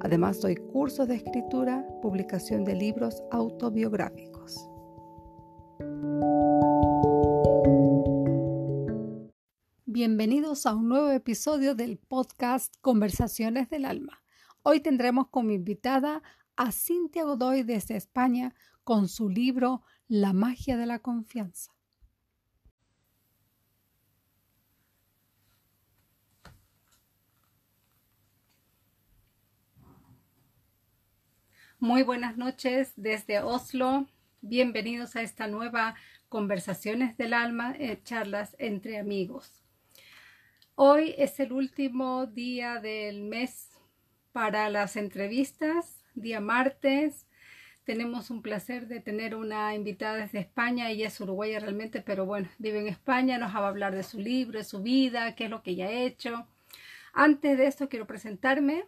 Además doy cursos de escritura, publicación de libros autobiográficos. Bienvenidos a un nuevo episodio del podcast Conversaciones del Alma. Hoy tendremos como invitada a Cintia Godoy desde España con su libro La magia de la confianza. Muy buenas noches desde Oslo. Bienvenidos a esta nueva Conversaciones del Alma, eh, charlas entre amigos. Hoy es el último día del mes para las entrevistas, día martes. Tenemos un placer de tener una invitada desde España. Ella es uruguaya realmente, pero bueno, vive en España. Nos va a hablar de su libro, de su vida, qué es lo que ella ha hecho. Antes de esto quiero presentarme.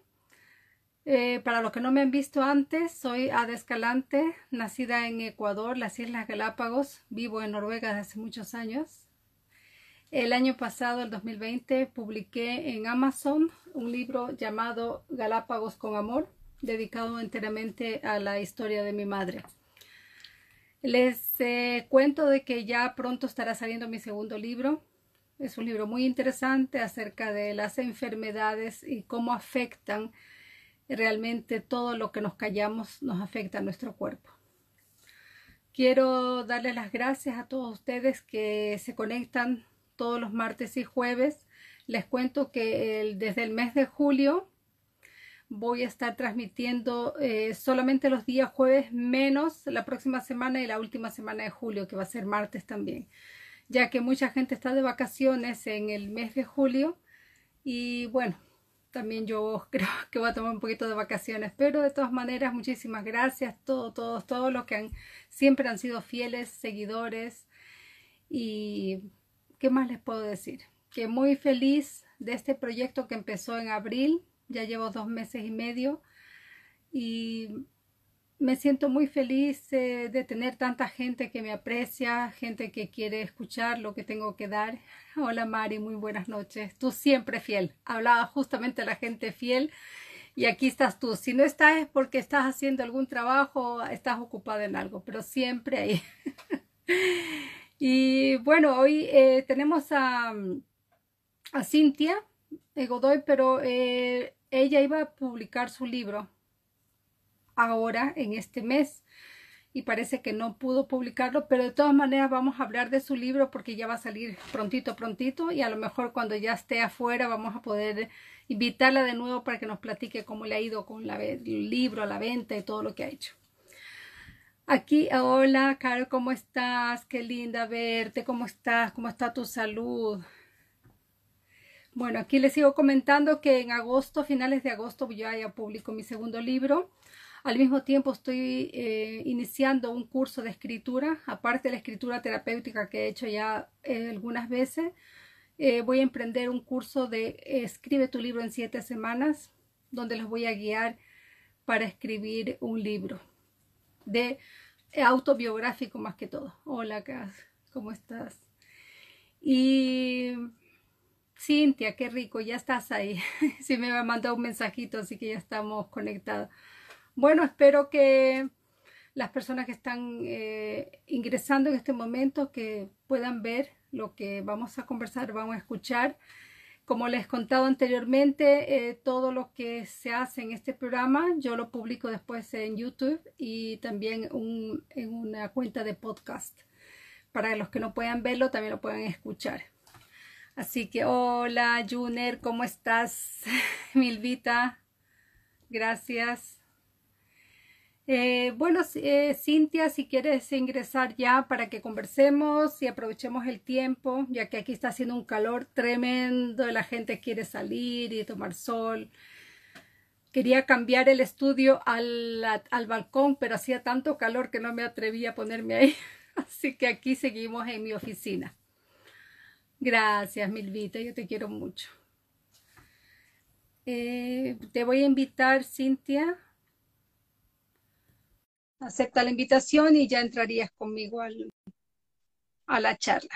Eh, para los que no me han visto antes, soy Ada Escalante, nacida en Ecuador, las Islas Galápagos. Vivo en Noruega desde hace muchos años. El año pasado, el 2020, publiqué en Amazon un libro llamado Galápagos con Amor, dedicado enteramente a la historia de mi madre. Les eh, cuento de que ya pronto estará saliendo mi segundo libro. Es un libro muy interesante acerca de las enfermedades y cómo afectan realmente todo lo que nos callamos nos afecta a nuestro cuerpo. Quiero darles las gracias a todos ustedes que se conectan todos los martes y jueves. Les cuento que desde el mes de julio voy a estar transmitiendo eh, solamente los días jueves menos la próxima semana y la última semana de julio, que va a ser martes también, ya que mucha gente está de vacaciones en el mes de julio y bueno, también yo creo que voy a tomar un poquito de vacaciones, pero de todas maneras muchísimas gracias, todos, todos, todos los que han, siempre han sido fieles seguidores y ¿qué más les puedo decir? Que muy feliz de este proyecto que empezó en abril, ya llevo dos meses y medio y me siento muy feliz eh, de tener tanta gente que me aprecia, gente que quiere escuchar lo que tengo que dar. Hola Mari, muy buenas noches. Tú siempre fiel. Hablaba justamente a la gente fiel y aquí estás tú. Si no estás es porque estás haciendo algún trabajo, estás ocupada en algo, pero siempre ahí. y bueno, hoy eh, tenemos a, a Cintia Godoy, pero eh, ella iba a publicar su libro ahora en este mes y parece que no pudo publicarlo, pero de todas maneras vamos a hablar de su libro porque ya va a salir prontito, prontito y a lo mejor cuando ya esté afuera vamos a poder invitarla de nuevo para que nos platique cómo le ha ido con la, el libro, la venta y todo lo que ha hecho. Aquí, hola, Caro, ¿cómo estás? Qué linda verte, ¿cómo estás? ¿Cómo está tu salud? Bueno, aquí les sigo comentando que en agosto, finales de agosto, yo ya publico mi segundo libro. Al mismo tiempo estoy eh, iniciando un curso de escritura, aparte de la escritura terapéutica que he hecho ya eh, algunas veces. Eh, voy a emprender un curso de Escribe tu libro en siete semanas, donde los voy a guiar para escribir un libro de autobiográfico más que todo. Hola, ¿cómo estás? Y Cintia, qué rico, ya estás ahí. sí me ha mandado un mensajito, así que ya estamos conectados. Bueno, espero que las personas que están eh, ingresando en este momento que puedan ver lo que vamos a conversar, vamos a escuchar. Como les he contado anteriormente, eh, todo lo que se hace en este programa yo lo publico después en YouTube y también en una cuenta de podcast. Para los que no puedan verlo, también lo pueden escuchar. Así que hola, Juner, ¿cómo estás? Milvita, gracias. Eh, bueno, eh, Cintia, si quieres ingresar ya para que conversemos y aprovechemos el tiempo, ya que aquí está haciendo un calor tremendo, la gente quiere salir y tomar sol. quería cambiar el estudio al, al balcón, pero hacía tanto calor que no me atreví a ponerme ahí. Así que aquí seguimos en mi oficina. Gracias, Milvita, yo te quiero mucho. Eh, te voy a invitar, Cintia. Acepta la invitación y ya entrarías conmigo al, a la charla.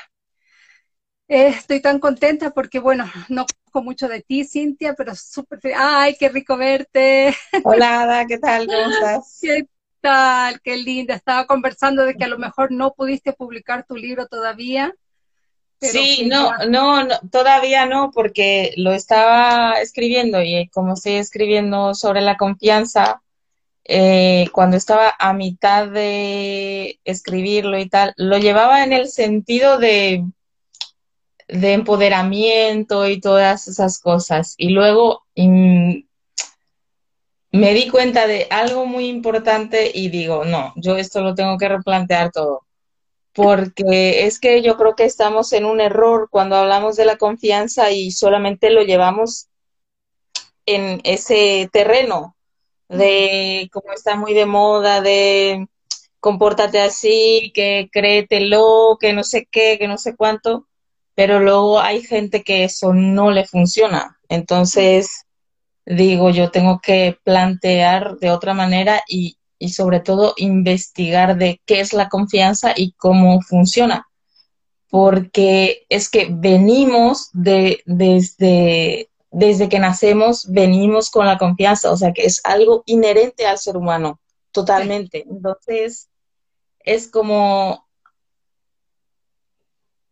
Eh, estoy tan contenta porque, bueno, no conozco mucho de ti, Cintia, pero súper ¡Ay, qué rico verte! Hola, Ada, ¿qué tal? ¿Cómo estás? ¿Qué tal? Qué linda. Estaba conversando de que a lo mejor no pudiste publicar tu libro todavía. sí, no, no, no, todavía no, porque lo estaba escribiendo y como estoy escribiendo sobre la confianza, eh, cuando estaba a mitad de escribirlo y tal, lo llevaba en el sentido de, de empoderamiento y todas esas cosas. Y luego me di cuenta de algo muy importante y digo, no, yo esto lo tengo que replantear todo. Porque es que yo creo que estamos en un error cuando hablamos de la confianza y solamente lo llevamos en ese terreno de como está muy de moda, de compórtate así, que créetelo, que no sé qué, que no sé cuánto, pero luego hay gente que eso no le funciona. Entonces, digo, yo tengo que plantear de otra manera y, y sobre todo investigar de qué es la confianza y cómo funciona. Porque es que venimos de, desde desde que nacemos venimos con la confianza, o sea que es algo inherente al ser humano, totalmente. Entonces, es como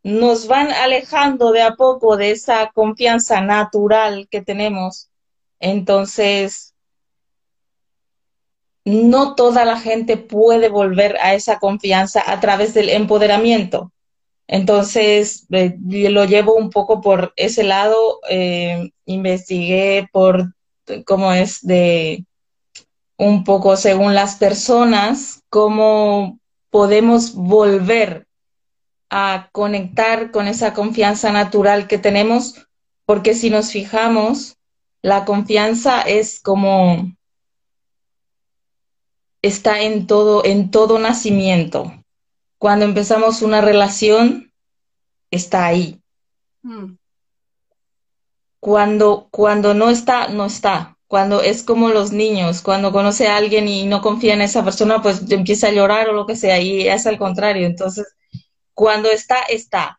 nos van alejando de a poco de esa confianza natural que tenemos. Entonces, no toda la gente puede volver a esa confianza a través del empoderamiento. Entonces, eh, lo llevo un poco por ese lado, eh, investigué por cómo es de un poco según las personas, cómo podemos volver a conectar con esa confianza natural que tenemos, porque si nos fijamos, la confianza es como está en todo, en todo nacimiento cuando empezamos una relación, está ahí. Mm. Cuando, cuando no está, no está. Cuando es como los niños, cuando conoce a alguien y no confía en esa persona, pues empieza a llorar o lo que sea, y es al contrario. Entonces, cuando está, está.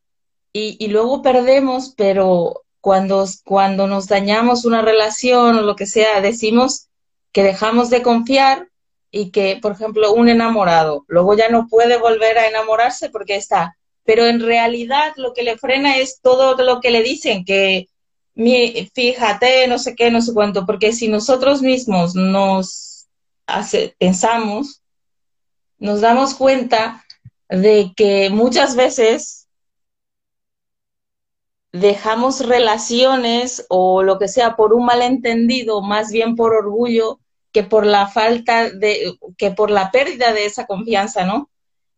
Y, y luego perdemos, pero cuando, cuando nos dañamos una relación o lo que sea, decimos que dejamos de confiar y que, por ejemplo, un enamorado luego ya no puede volver a enamorarse porque está, pero en realidad lo que le frena es todo lo que le dicen, que mi, fíjate, no sé qué, no sé cuánto, porque si nosotros mismos nos pensamos, nos damos cuenta de que muchas veces dejamos relaciones o lo que sea por un malentendido, más bien por orgullo, que por la falta de, que por la pérdida de esa confianza, ¿no?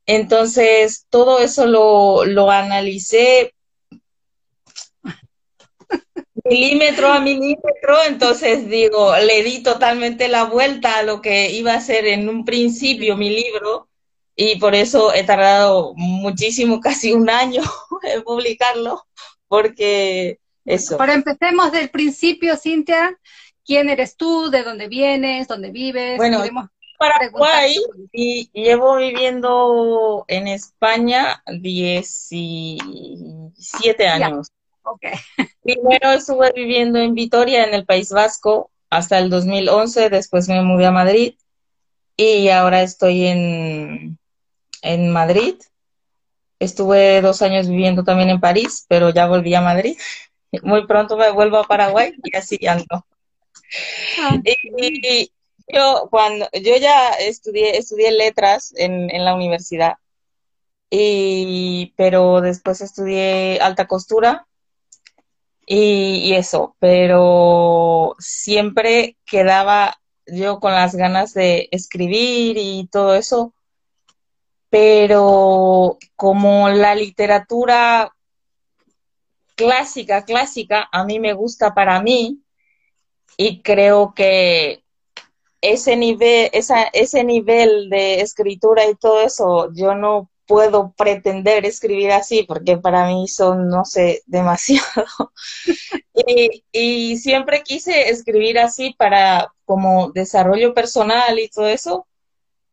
Entonces, todo eso lo, lo analicé milímetro a milímetro, entonces digo, le di totalmente la vuelta a lo que iba a ser en un principio mi libro y por eso he tardado muchísimo, casi un año en publicarlo, porque eso. Pero empecemos del principio, Cintia quién eres tú, de dónde vienes, dónde vives. Bueno, Paraguay y llevo viviendo en España 17 años. Primero estuve viviendo en Vitoria, en el País Vasco, hasta el 2011, después me mudé a Madrid y ahora estoy en, en Madrid. Estuve dos años viviendo también en París, pero ya volví a Madrid. Muy pronto me vuelvo a Paraguay y así ando. Ah. Y, yo cuando yo ya estudié estudié letras en, en la universidad y pero después estudié alta costura y, y, eso, pero siempre quedaba yo con las ganas de escribir y todo eso, pero como la literatura clásica, clásica, a mí me gusta para mí, y creo que ese nivel, esa, ese nivel de escritura y todo eso, yo no puedo pretender escribir así porque para mí son, no sé, demasiado. y, siempre quise escribir así para como desarrollo personal y todo eso.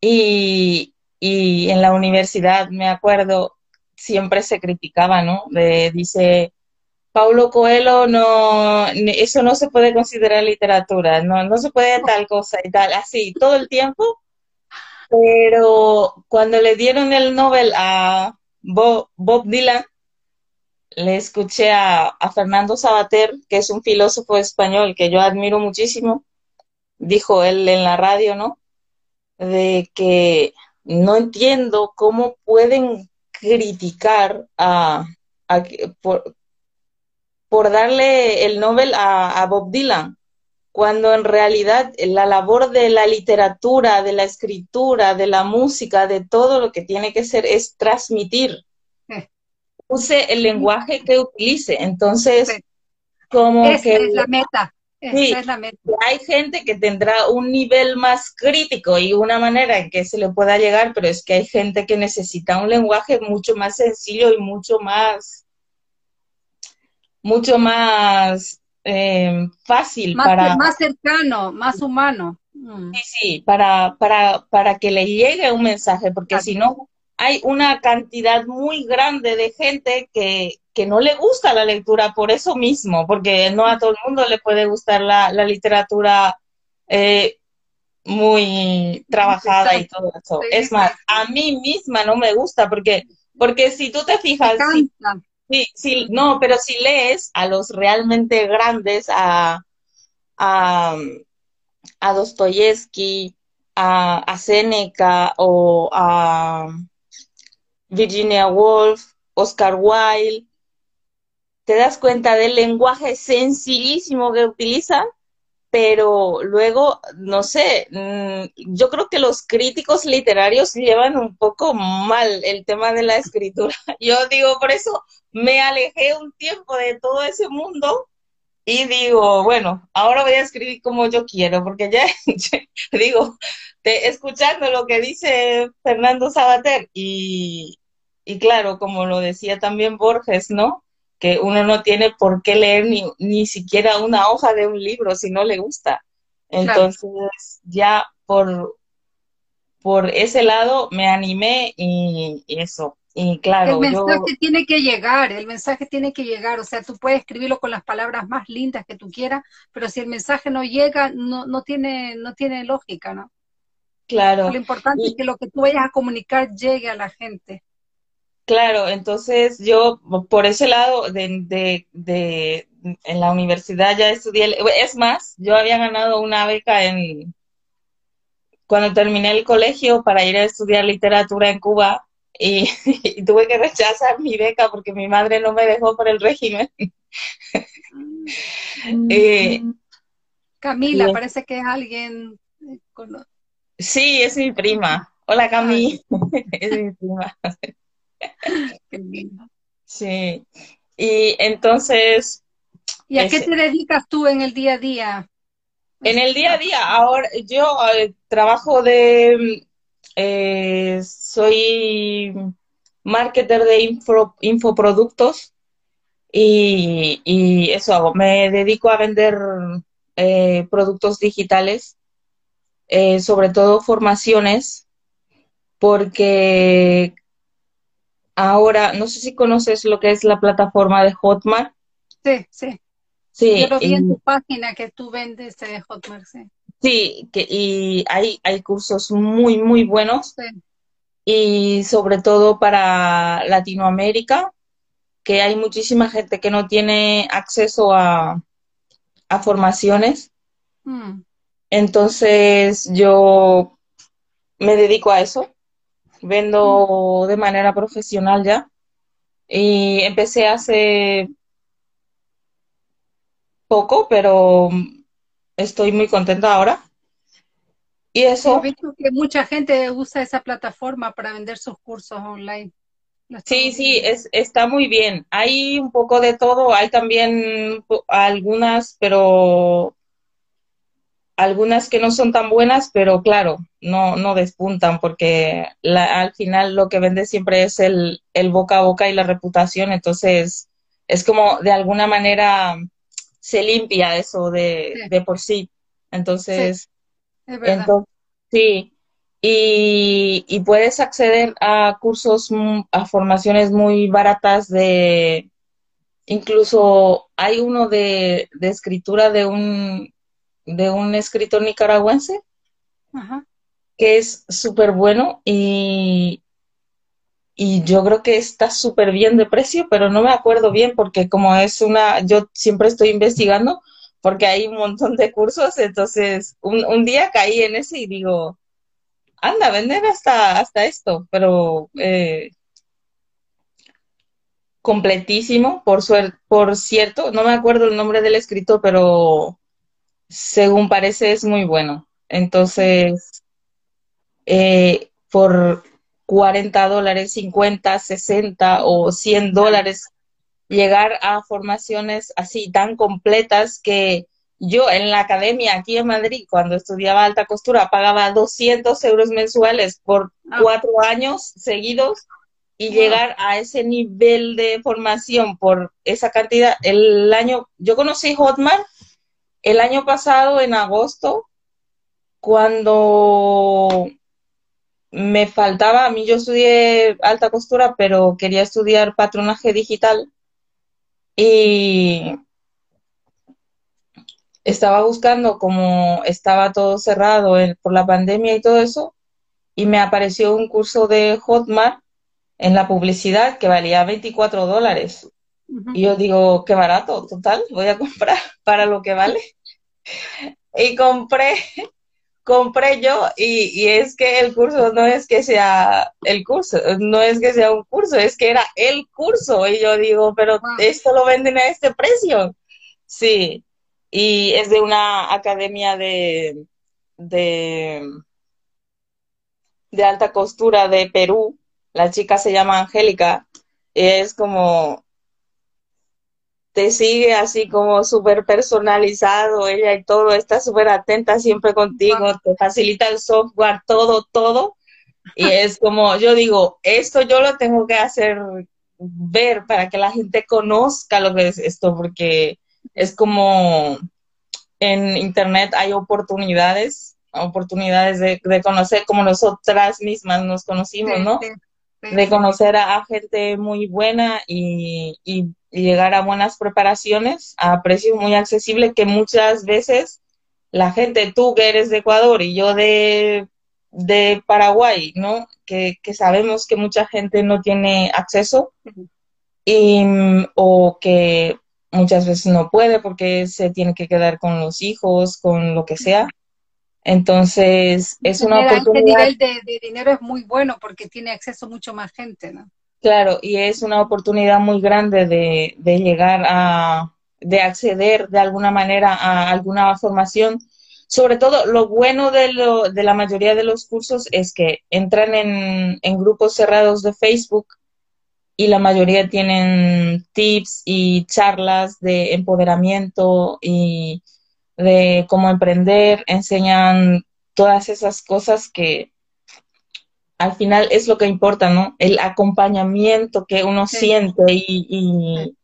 Y, y en la universidad, me acuerdo, siempre se criticaba, ¿no? dice, Paulo Coelho, no, eso no se puede considerar literatura, no, no se puede tal cosa y tal, así, todo el tiempo pero cuando le dieron el Nobel a Bob, Dylan, le escuché a, Fernando Sabater, que es un filósofo español que yo admiro muchísimo, dijo él en la radio, ¿no? De que no entiendo cómo pueden criticar a, por, por, darle el Nobel a Bob Dylan cuando en realidad la labor de la literatura, de la escritura, de la música, de todo lo que tiene que ser es transmitir. Use el lenguaje que utilice. Entonces, como que... Es la meta. Sí, es la meta. Hay gente que tendrá un nivel más crítico y una manera en que se le pueda llegar, pero es que hay gente que necesita un lenguaje mucho más sencillo y mucho más, mucho más eh, fácil más, para... Más cercano, más humano. Mm. Sí, sí, para, para, para que le llegue un mensaje, porque si no, hay una cantidad muy grande de gente que, que no le gusta la lectura por eso mismo, porque no a todo el mundo le puede gustar la, la literatura eh, muy trabajada y todo eso. es más, a mí misma no me gusta, porque, porque si tú te fijas, Sí, no, pero si lees a los realmente grandes, a, a, a Dostoyevsky, a, a Seneca o a Virginia Woolf, Oscar Wilde, te das cuenta del lenguaje sencillísimo que utilizan pero luego, no sé, mm, yo creo que los críticos literarios llevan un poco mal el tema de la escritura. Yo digo, por eso me alejé un tiempo de todo ese mundo y digo, bueno, ahora voy a escribir como yo quiero, porque ya, digo, te, escuchando lo que dice Fernando Sabater y, y claro, como lo decía también Borges, ¿no? que uno no tiene por qué leer ni, ni siquiera una hoja de un libro si no le gusta. Entonces, ya por, por ese lado me animé y, eso. Y claro, el mensaje tiene que llegar, el mensaje tiene que llegar, o sea, tú puedes escribirlo con las palabras más lindas que tú quieras, pero si el mensaje no llega, no, no tiene, no tiene lógica, ¿no? Claro. Lo importante es que lo que tú vayas a comunicar llegue a la gente. Claro, entonces yo por ese lado de, de, en la universidad ya estudié, es más, yo había ganado una beca en cuando terminé el colegio para ir a estudiar literatura en Cuba y, tuve que rechazar mi beca porque mi madre no me dejó por el régimen. Eh, Camila, parece que es alguien. Eh, sí, es mi prima. Hola Camila, es mi prima. Sí. Y entonces. ¿Y a qué te dedicas tú en el día a día? En el día a día, ahora yo eh, trabajo de. Eh, soy marketer de info, infoproductos y, y, eso hago. Me dedico a vender eh, productos digitales, sobre todo formaciones, porque ahora, no sé si conoces lo que es la plataforma de Hotmart. Sí, sí. Sí, Yo lo vi en tu página que tú vendes de Hotmart, sí. Sí, que, y hay, hay cursos muy, muy buenos. Sí. Y sobre todo para Latinoamérica, que hay muchísima gente que no tiene acceso a, a formaciones. Mm. Entonces yo me dedico a eso vendo de manera profesional ya. Y empecé hace poco, pero estoy muy contenta ahora. Y eso. He visto que mucha gente usa esa plataforma para vender sus cursos online. Sí, sí, es, está muy bien. Hay un poco de todo, hay también algunas, pero algunas que no son tan buenas, pero claro, no, no despuntan porque al final lo que vende siempre es el, el boca a boca y la reputación, entonces es como de alguna manera se limpia eso de, de por sí. Entonces, sí, es sí. Y, y, puedes acceder a cursos, a formaciones muy baratas de, incluso hay uno de, de escritura de un, de un escritor nicaragüense, que es súper bueno y, y yo creo que está súper bien de precio, pero no me acuerdo bien porque como es una, yo siempre estoy investigando porque hay un montón de cursos, entonces un, un día caí en ese y digo, anda, vender hasta, hasta esto, pero eh, completísimo, por, suerte, por cierto, no me acuerdo el nombre del escritor, pero según parece es muy bueno. Entonces, eh, por 40 dólares, 50, 60 o 100 dólares, llegar a formaciones así tan completas que yo en la academia aquí en Madrid, cuando estudiaba alta costura, pagaba 200 euros mensuales por ah. cuatro años seguidos y llegar a ese nivel de formación por esa cantidad. El año, yo conocí Hotmart el año pasado, en agosto, cuando me faltaba, a mí yo estudié alta costura, pero quería estudiar patronaje digital y estaba buscando como estaba todo cerrado por la pandemia y todo eso, y me apareció un curso de Hotmart en la publicidad que valía 24 dólares. Y yo digo, qué barato, total, voy a comprar para lo que vale. y compré compré yo y, es que el curso no es que sea el curso, no es que sea un curso, es que era el curso. Y yo digo, pero esto lo venden a este precio. Sí, y es de una academia de, de, de alta costura de Perú. La chica se llama Angélica. Es como te sigue así como súper personalizado, ella y todo, está súper atenta siempre contigo, te facilita el software, todo, todo. Y es como, yo digo, esto yo lo tengo que hacer ver para que la gente conozca lo que es esto, porque es como en Internet hay oportunidades, oportunidades de, conocer como nosotras mismas nos conocimos, ¿no? De conocer a, gente muy buena y, y, llegar a buenas preparaciones a precio muy accesible que muchas veces la gente, tú que eres de Ecuador y yo de, de Paraguay, ¿no? Que, que, sabemos que mucha gente no tiene acceso y, o que muchas veces no puede porque se tiene que quedar con los hijos, con lo que sea. Entonces, es una oportunidad. Este nivel de, dinero es muy bueno porque tiene acceso mucho más gente, ¿no? Claro, y es una oportunidad muy grande de, de llegar a, de acceder de alguna manera a alguna formación. Sobre todo, lo bueno de, lo, de la mayoría de los cursos es que entran en, en grupos cerrados de Facebook y la mayoría tienen tips y charlas de empoderamiento y de cómo emprender, enseñan todas esas cosas que al final es lo que importa, ¿no? El acompañamiento que uno siente y,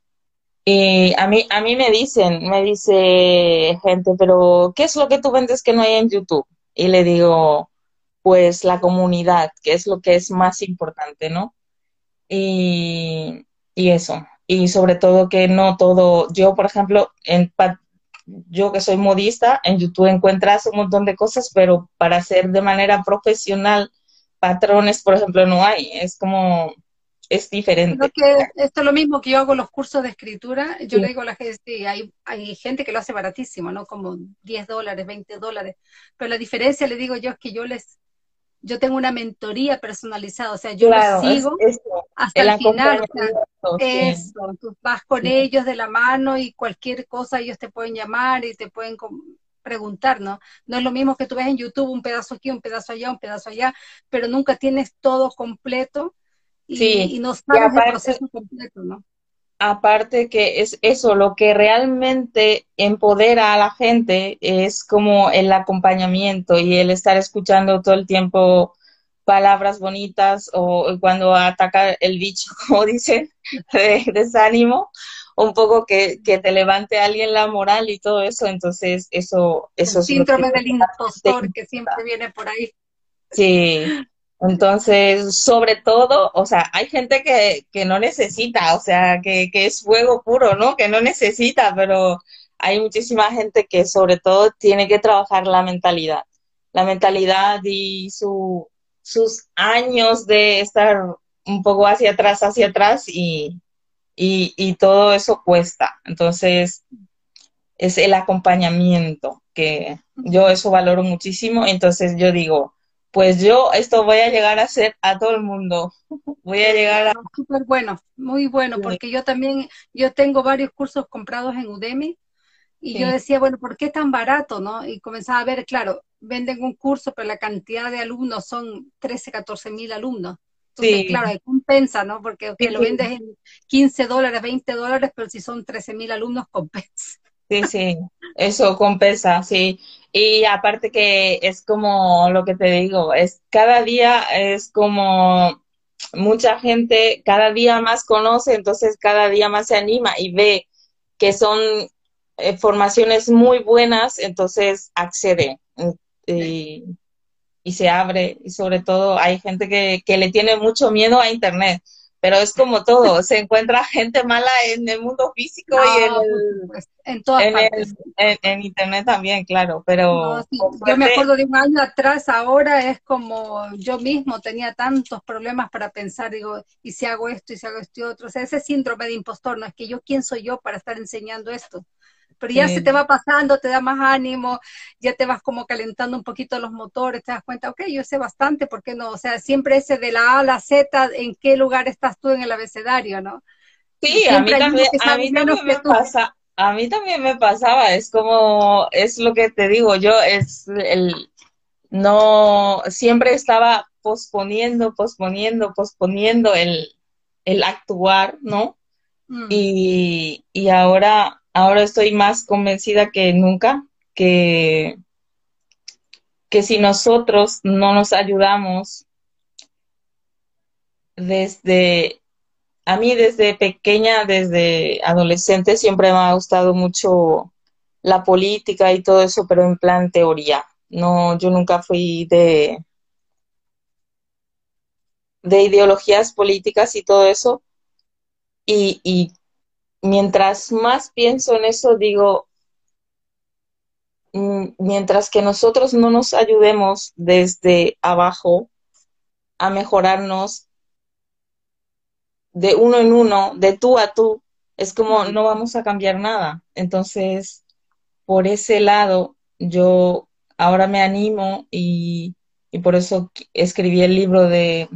y, a, mí, a mí me dicen, me dice gente, pero ¿qué es lo que tú vendes que no hay en YouTube? Y le digo, pues la comunidad, que es lo que es más importante, ¿no? Y, y eso. Y sobre todo que no todo, yo por ejemplo, en, yo que soy modista, en YouTube encuentras un montón de cosas, pero para hacer de manera profesional patrones, por ejemplo, no hay. Es como, es diferente. que esto es lo mismo que yo hago los cursos de escritura. Yo le digo a la gente, sí, hay, hay gente que lo hace baratísimo, ¿no? Como 10 dólares, 20 dólares. Pero la diferencia, le digo yo, es que yo les yo tengo una mentoría personalizada, o sea, yo los sigo hasta el, final. Eso, tú vas con ellos de la mano y cualquier cosa ellos te pueden llamar y te pueden preguntar, ¿no? No es lo mismo que tú ves en YouTube un pedazo aquí, un pedazo allá, un pedazo allá, pero nunca tienes todo completo y, no sabes el proceso completo, ¿no? Aparte que es eso, lo que realmente empodera a la gente es como el acompañamiento y el estar escuchando todo el tiempo palabras bonitas o cuando ataca el bicho, como dicen, de desánimo, un poco que, que, te levante alguien la moral y todo eso, entonces eso, eso el síndrome del impostor que siempre viene por ahí. Sí, entonces, sobre todo, o sea, hay gente que, que no necesita, o sea, que, que es fuego puro, ¿no? Que no necesita, pero hay muchísima gente que sobre todo tiene que trabajar la mentalidad, la mentalidad y su, sus años de estar un poco hacia atrás, hacia atrás y, y, todo eso cuesta. Entonces, es el acompañamiento que yo eso valoro muchísimo. Entonces yo digo, pues yo esto voy a llegar a hacer a todo el mundo. Voy a llegar a... Súper bueno, muy bueno, porque yo también, yo tengo varios cursos comprados en Udemy y yo decía, bueno, ¿por qué tan barato, no? Y comenzaba a ver, claro, venden un curso, pero la cantidad de alumnos son 13, 14 mil alumnos. Entonces, claro, hay compensa, ¿no? Porque lo vendes en 15 dólares, 20 dólares, pero si son 13 mil alumnos, compensa. Sí, sí, eso compensa, sí. Y aparte que es como lo que te digo, es cada día es como mucha gente cada día más conoce, entonces cada día más se anima y ve que son eh, formaciones muy buenas, entonces accede y, y, se abre. Y sobre todo hay gente que, que le tiene mucho miedo a Internet pero es como todo, se encuentra gente mala en el mundo físico y en, en, internet también, claro, pero... Yo me acuerdo de un año atrás, ahora es como yo mismo tenía tantos problemas para pensar, digo, y si hago esto, y si hago esto y otro, o sea, ese síndrome de impostor, no es que yo, ¿quién soy yo para estar enseñando esto? Pero ya se te va pasando, te da más ánimo, ya te vas como calentando un poquito los motores, te das cuenta, ok, yo sé bastante, ¿por qué no? O sea, siempre ese de la A a la Z, ¿en qué lugar estás tú en el abecedario, no? Sí, a mí, también, a mí también me pasa, a mí también me pasaba, es como, es lo que te digo, yo es el, no, siempre estaba posponiendo, posponiendo, posponiendo el, el actuar, ¿no? Mm. Y, y ahora ahora estoy más convencida que nunca que, que si nosotros no nos ayudamos desde, a mí desde pequeña, desde adolescente, siempre me ha gustado mucho la política y todo eso, pero en plan teoría. No, yo nunca fui de, de ideologías políticas y todo eso. Y, y mientras más pienso en eso, digo, mm, mientras que nosotros no nos ayudemos desde abajo a mejorarnos de uno en uno, de tú a tú, es como no vamos a cambiar nada. Entonces, por ese lado, yo ahora me animo y, y por eso escribí el libro de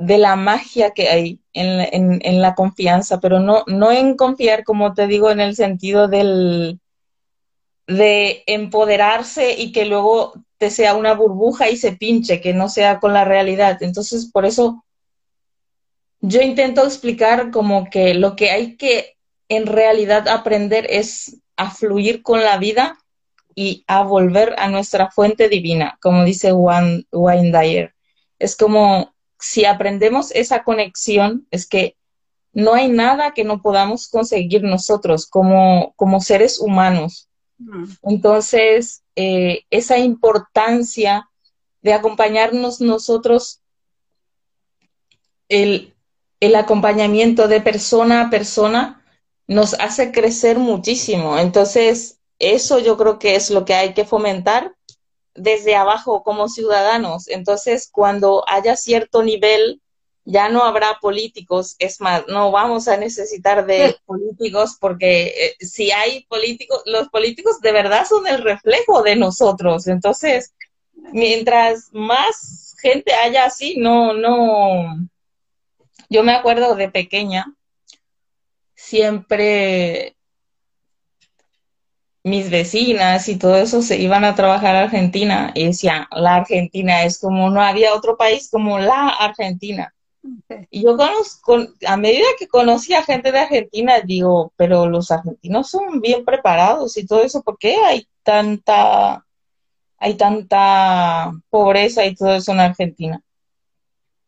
de la magia que hay en, en, la confianza, pero no, no en confiar, como te digo, en el sentido del de empoderarse y que luego te sea una burbuja y se pinche, que no sea con la realidad. Entonces, por eso yo intento explicar como que lo que hay que en realidad aprender es a fluir con la vida y a volver a nuestra fuente divina, como dice Wayne Dyer. Es como si aprendemos esa conexión, es que no hay nada que no podamos conseguir nosotros como, como seres humanos. Entonces, eh, esa importancia de acompañarnos nosotros, el, el acompañamiento de persona a persona, nos hace crecer muchísimo. Entonces, eso yo creo que es lo que hay que fomentar desde abajo como ciudadanos. Entonces, cuando haya cierto nivel, ya no habrá políticos. Es más, no vamos a necesitar de políticos porque eh, si hay políticos, los políticos de verdad son el reflejo de nosotros. Entonces, mientras más gente haya así, no, no. Yo me acuerdo de pequeña, siempre mis vecinas y todo eso se iban a trabajar a Argentina y decían, la Argentina es como, no había otro país como la Argentina. Y yo conozco, a medida que conocí a gente de Argentina, digo, pero los argentinos son bien preparados y todo eso, ¿por qué hay tanta, hay tanta pobreza y todo eso en Argentina?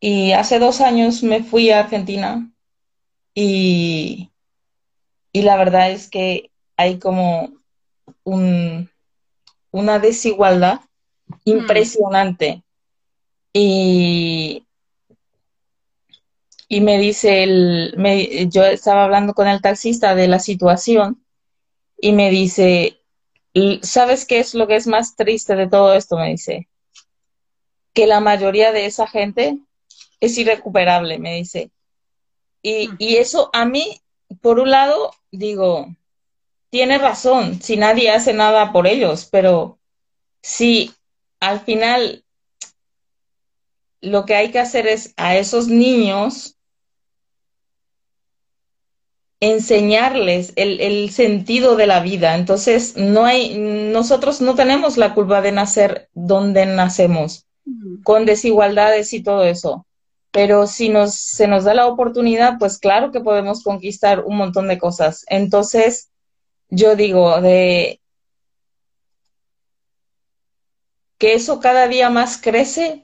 Y hace dos años me fui a Argentina y, y la verdad es que hay como un, una desigualdad mm. impresionante. Y, y me dice, el, me, yo estaba hablando con el taxista de la situación y me dice, ¿sabes qué es lo que es más triste de todo esto? Me dice, que la mayoría de esa gente es irrecuperable, me dice. Y, mm. y eso a mí, por un lado, digo, tiene razón, si nadie hace nada por ellos, pero si al final lo que hay que hacer es a esos niños enseñarles el, sentido de la vida. Entonces, no hay, nosotros no tenemos la culpa de nacer donde nacemos, con desigualdades y todo eso. Pero si nos, se nos da la oportunidad, pues claro que podemos conquistar un montón de cosas. Entonces, yo digo, de que eso cada día más crece,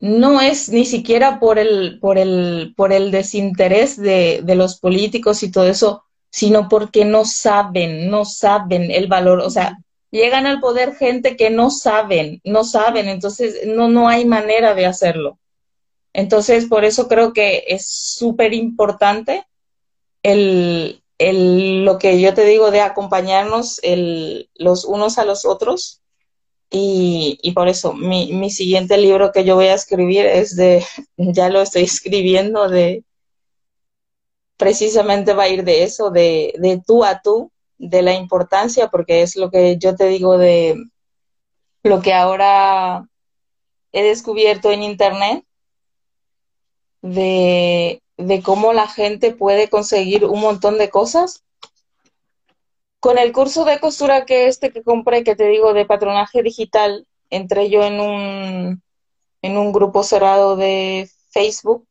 no es ni siquiera por el, por el, por el desinterés de, de los políticos y todo eso, sino porque no saben, no saben el valor, o sea, llegan al poder gente que no saben, no saben, entonces no, no hay manera de hacerlo. Entonces, por eso creo que es súper importante el, el, lo que yo te digo de acompañarnos el, los unos a los otros. Y, por eso mi, mi, siguiente libro que yo voy a escribir es de, ya lo estoy escribiendo, de precisamente va a ir de eso, de, de tú a tú, de la importancia, porque es lo que yo te digo de lo que ahora he descubierto en Internet, de de cómo la gente puede conseguir un montón de cosas. Con el curso de costura que este que compré, que te digo, de patronaje digital, entré yo en un, en un grupo cerrado de Facebook.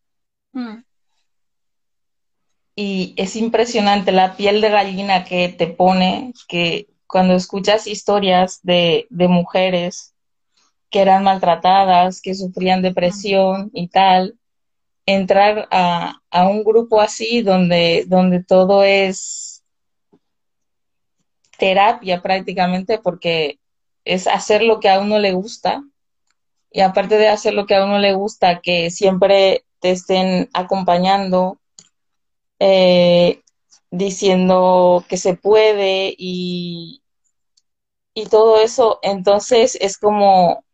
Mm. Y es impresionante la piel de gallina que te pone, que cuando escuchas historias de, de mujeres que eran maltratadas, que sufrían depresión y tal, entrar a, a un grupo así donde, donde todo es terapia prácticamente porque es hacer lo que a uno le gusta. Y aparte de hacer lo que a uno le gusta, que siempre te estén acompañando, eh, diciendo que se puede y, y todo eso, entonces es como,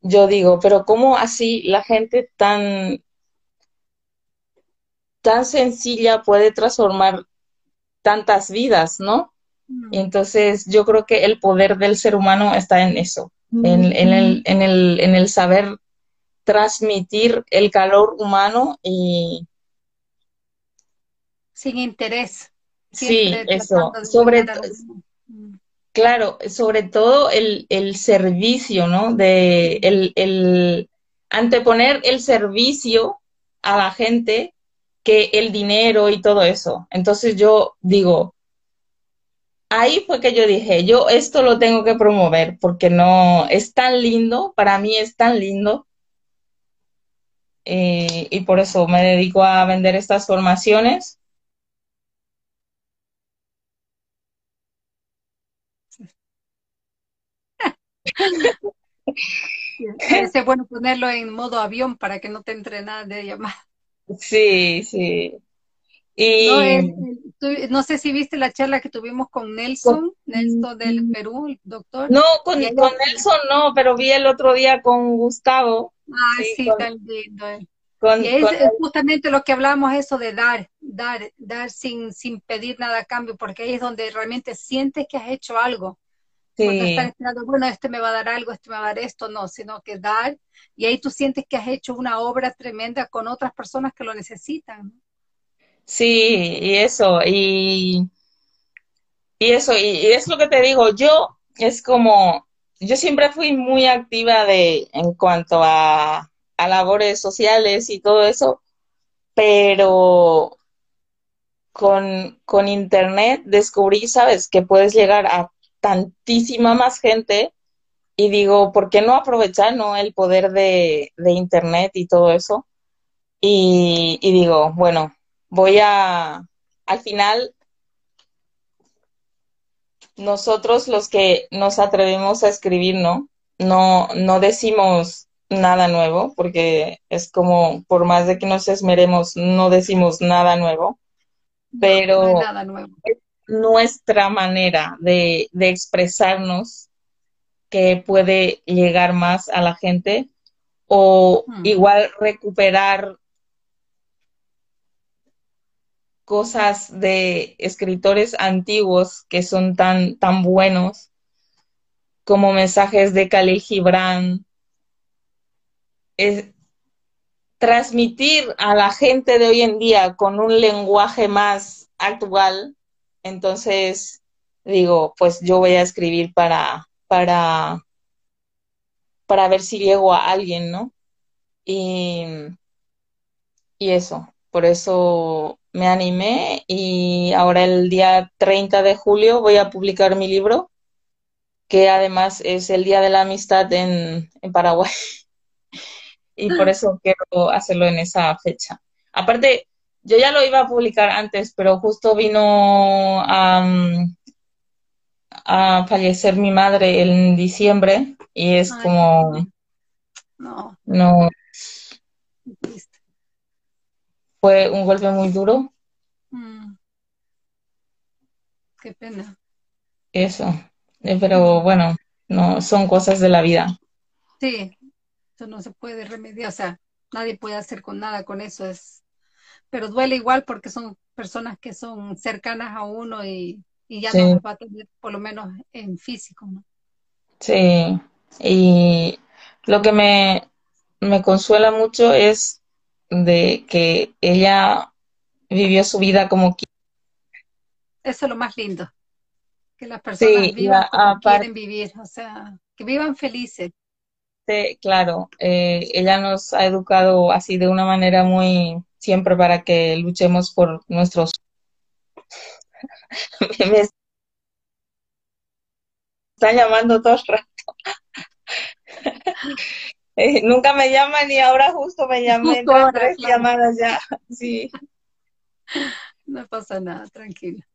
yo digo, pero ¿cómo así la gente tan tan sencilla puede transformar tantas vidas, ¿no? Mm. Entonces, yo creo que el poder del ser humano está en eso, en, el, en, el, en el saber transmitir el calor humano y... Sin interés. Sí, eso. Sobre. Claro, sobre todo el, el servicio, ¿no? De el, el anteponer el servicio a la gente que el dinero y todo eso. Entonces yo digo, ahí fue que yo dije, yo esto lo tengo que promover porque no es tan lindo, para mí es tan lindo. Eh, y por eso me dedico a vender estas formaciones. Es bueno ponerlo en modo avión para que no te entre nada de llamada. Sí, sí. Y... No, sé si viste la charla que tuvimos con Nelson, Nelson del Perú, el doctor. No, con, Nelson no, pero vi el otro día con Gustavo. Ah, sí, tan lindo. Eh. y es, justamente lo que hablamos, eso de dar, dar, dar sin, sin pedir nada a cambio, porque ahí es donde realmente sientes que has hecho algo. Cuando están esperando, bueno, este me va a dar algo, este me va a dar esto, no, sino que dar, y ahí tú sientes que has hecho una obra tremenda con otras personas que lo necesitan. Sí, y eso, y, y eso, y, es lo que te digo, yo es como, yo siempre fui muy activa de, en cuanto a, a labores sociales y todo eso, pero con, con internet descubrí, sabes, que puedes llegar a tantísima más gente y digo, ¿por qué no aprovechar ¿no? el poder de, de internet y todo eso? Y, y digo, bueno, voy a, al final, nosotros los que nos atrevemos a escribir, ¿no? No, no decimos nada nuevo, porque es como, por más de que nos esmeremos, no decimos nada nuevo, pero nada nuevo. es nuestra manera de, de expresarnos que puede llegar más a la gente o Hmm. igual recuperar cosas de escritores antiguos que son tan, tan buenos como mensajes de Khalil Gibran, es transmitir a la gente de hoy en día con un lenguaje más actual. Entonces digo, pues yo voy a escribir para, para, para ver si llego a alguien, ¿no? Y, y eso, por eso me animé y ahora el día 30 de julio voy a publicar mi libro, que además es el Día de la Amistad en, en Paraguay y por eso quiero hacerlo en esa fecha. Aparte, yo ya lo iba a publicar antes, pero justo vino a, a fallecer mi madre en diciembre y es Ay, como, no, no, fue un golpe muy duro, Mm, qué pena. eso. Eh, Pero bueno, no, son cosas de la vida. Sí, eso no se puede remediar, o sea, nadie puede hacer con nada con eso, es, pero duele igual porque son personas que son cercanas a uno y, y ya no Sí, las va a tener por lo menos en físico, ¿no? sí. Y lo que me, me consuela mucho es de que ella vivió su vida como quiso. Eso es lo más lindo, que las personas Sí, vivan como quieren vivir, o sea, que vivan felices. claro, eh, ella nos ha educado así de una manera muy siempre para que luchemos por nuestros. Me están llamando todo el rato. Eh, nunca me llaman y ahora justo me llamé, ahora, tres claro, llamadas ya. Sí, no pasa nada, tranquila.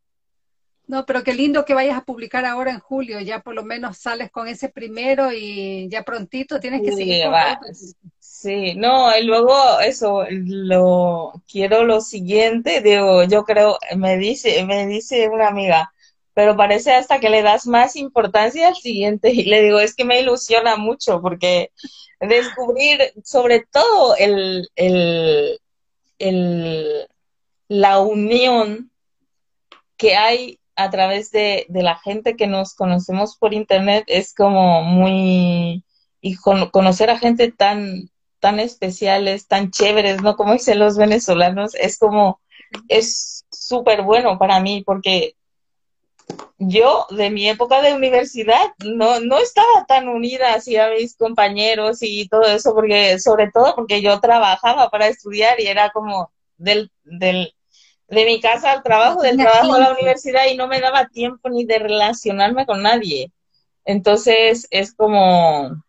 No, pero qué lindo que vayas a publicar ahora en julio, ya por lo menos sales con ese primero y ya prontito tienes que seguir sí, otro. Sí, no, y luego eso, lo quiero lo siguiente, digo, yo creo, me dice, me dice una amiga, pero parece hasta que le das más importancia al siguiente, y le digo, es que me ilusiona mucho, porque descubrir sobre todo el, el, el, la unión que hay a través de, de la gente que nos conocemos por internet es como muy, y con- conocer a gente tan, tan especiales, tan chéveres, ¿no? Como dicen los venezolanos, es como, es súper bueno para mí, porque yo de mi época de universidad no, no estaba tan unida así a mis compañeros y todo eso, porque, sobre todo porque yo trabajaba para estudiar y era como del, del, de mi casa al trabajo, del trabajo a la universidad y no me daba tiempo ni de relacionarme con nadie. Entonces es como,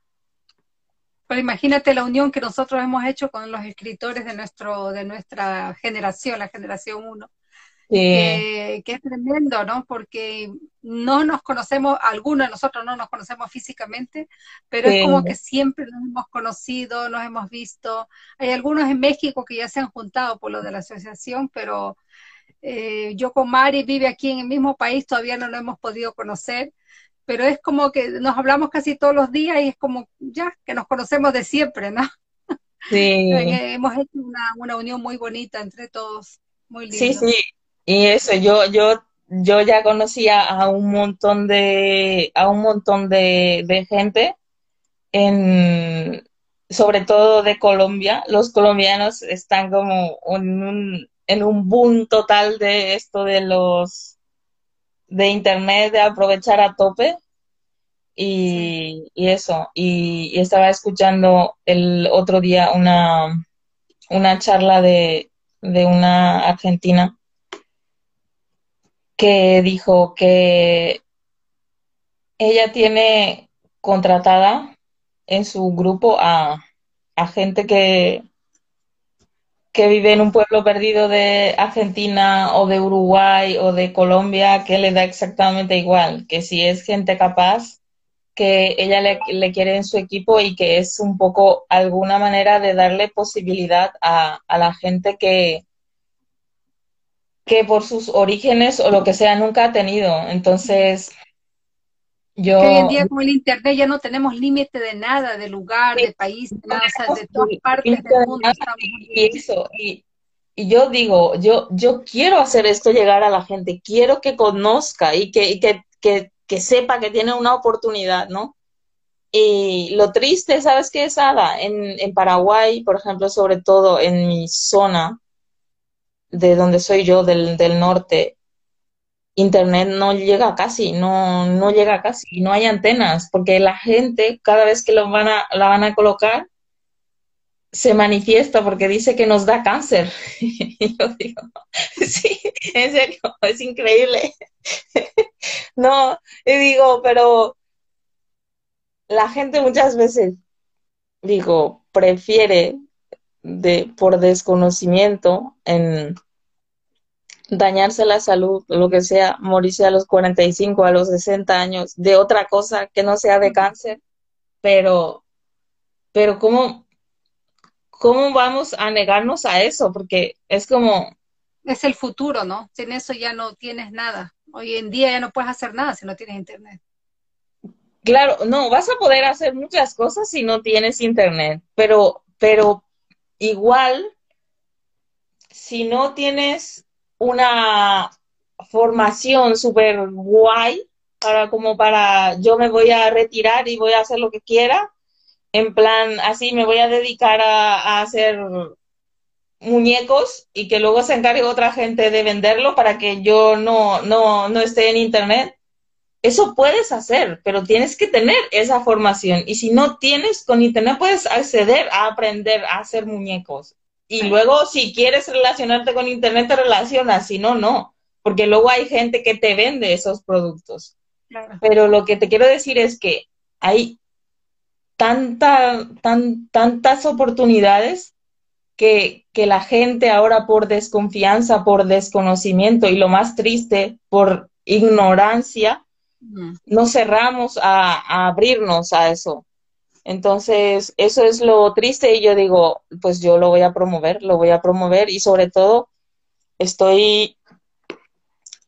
Pero imagínate la unión que nosotros hemos hecho con los escritores de nuestro, de nuestra generación, la generación 1, sí, que, que es tremendo, ¿no? Porque no nos conocemos, algunos de nosotros no nos conocemos físicamente, pero es como que siempre nos hemos conocido, nos hemos visto. Hay algunos en México que ya se han juntado por lo de la asociación, pero eh, yo con Mari vive aquí en el mismo país, todavía no lo hemos podido conocer, pero es como que nos hablamos casi todos los días y es como ya que nos conocemos de siempre, ¿no? sí, Hemos hecho una, una unión muy bonita entre todos, muy sí, lindo. sí. Y eso, yo, yo, yo ya conocía a un montón de, a un montón de, de gente en, sobre todo de Colombia. Los colombianos están como en un, en un boom total de esto de los, de internet, de aprovechar a tope. Sí. Y, y eso, y, y estaba escuchando el otro día una, una charla de, de una argentina que dijo que ella tiene contratada en su grupo a, gente que, que vive en un pueblo perdido de Argentina o de Uruguay o de Colombia, que le da exactamente igual, que si es gente capaz, que ella le, quiere en su equipo y que es un poco alguna manera de darle posibilidad a, a la gente que, que por sus orígenes o lo que sea nunca ha tenido. Entonces, yo... hoy en día con el Internet ya no tenemos límite de nada, de lugar, de país, de, nada, de todas partes del mundo. Y, eso, y, y, yo digo, yo, yo quiero hacer esto llegar a la gente, quiero que conozca y que, y que, que, que sepa que tiene una oportunidad, ¿no? Y lo triste, ¿sabes qué es, Ada? En, en Paraguay, por ejemplo, sobre todo en mi zona, de donde soy yo, del, del norte, Internet no llega casi, no, no llega casi, no hay antenas, porque la gente cada vez que lo van a, la van a colocar, se manifiesta porque dice que nos da cáncer. y yo digo, sí, en serio, es increíble. no, y digo, pero la gente muchas veces, digo, prefiere de, por desconocimiento en dañarse la salud, lo que sea, morirse a los 45, a los 60 años, de otra cosa que no sea de cáncer, pero, pero ¿cómo, cómo vamos a negarnos a eso? Porque es como... Es el futuro, ¿no? Sin eso ya no tienes nada. Hoy en día ya no puedes hacer nada si no tienes internet. Claro, no, vas a poder hacer muchas cosas si no tienes internet, pero, pero igual, si no tienes una formación súper guay para como para yo me voy a retirar y voy a hacer lo que quiera, en plan así me voy a dedicar a, hacer muñecos y que luego se encargue otra gente de venderlo para que yo no, no, no esté en internet. Eso puedes hacer, pero tienes que tener esa formación. Y si no tienes, con internet puedes acceder a aprender a hacer muñecos. Y luego, si quieres relacionarte con Internet, te relacionas, si no, no, porque luego hay gente que te vende esos productos. Pero lo que te quiero decir es que hay tanta, tan, tantas oportunidades que, que la gente ahora por desconfianza, por desconocimiento y lo más triste, por ignorancia, nos cerramos a, a abrirnos a eso. Entonces, eso es lo triste y yo digo, pues yo lo voy a promover, lo voy a promover y sobre todo estoy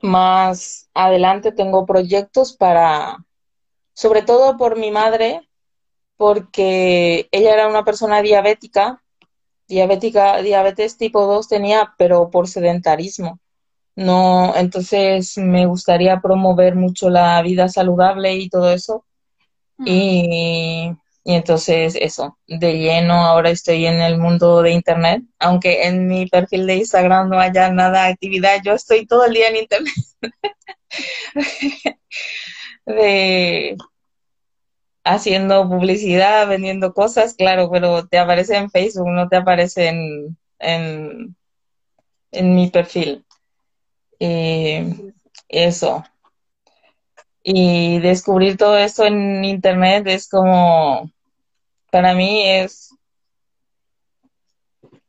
más adelante, tengo proyectos para, sobre todo por mi madre, porque ella era una persona diabética, diabética, diabetes tipo 2 tenía, pero por sedentarismo. No, entonces me gustaría promover mucho la vida saludable y todo eso. Mm. Y y entonces eso, de lleno ahora estoy en el mundo de Internet, aunque en mi perfil de Instagram no haya nada de actividad, yo estoy todo el día en Internet. de haciendo publicidad, vendiendo cosas, claro, pero te aparece en Facebook, no te aparece en, en, en mi perfil. Y eso. Y descubrir todo esto en Internet es como, para mí es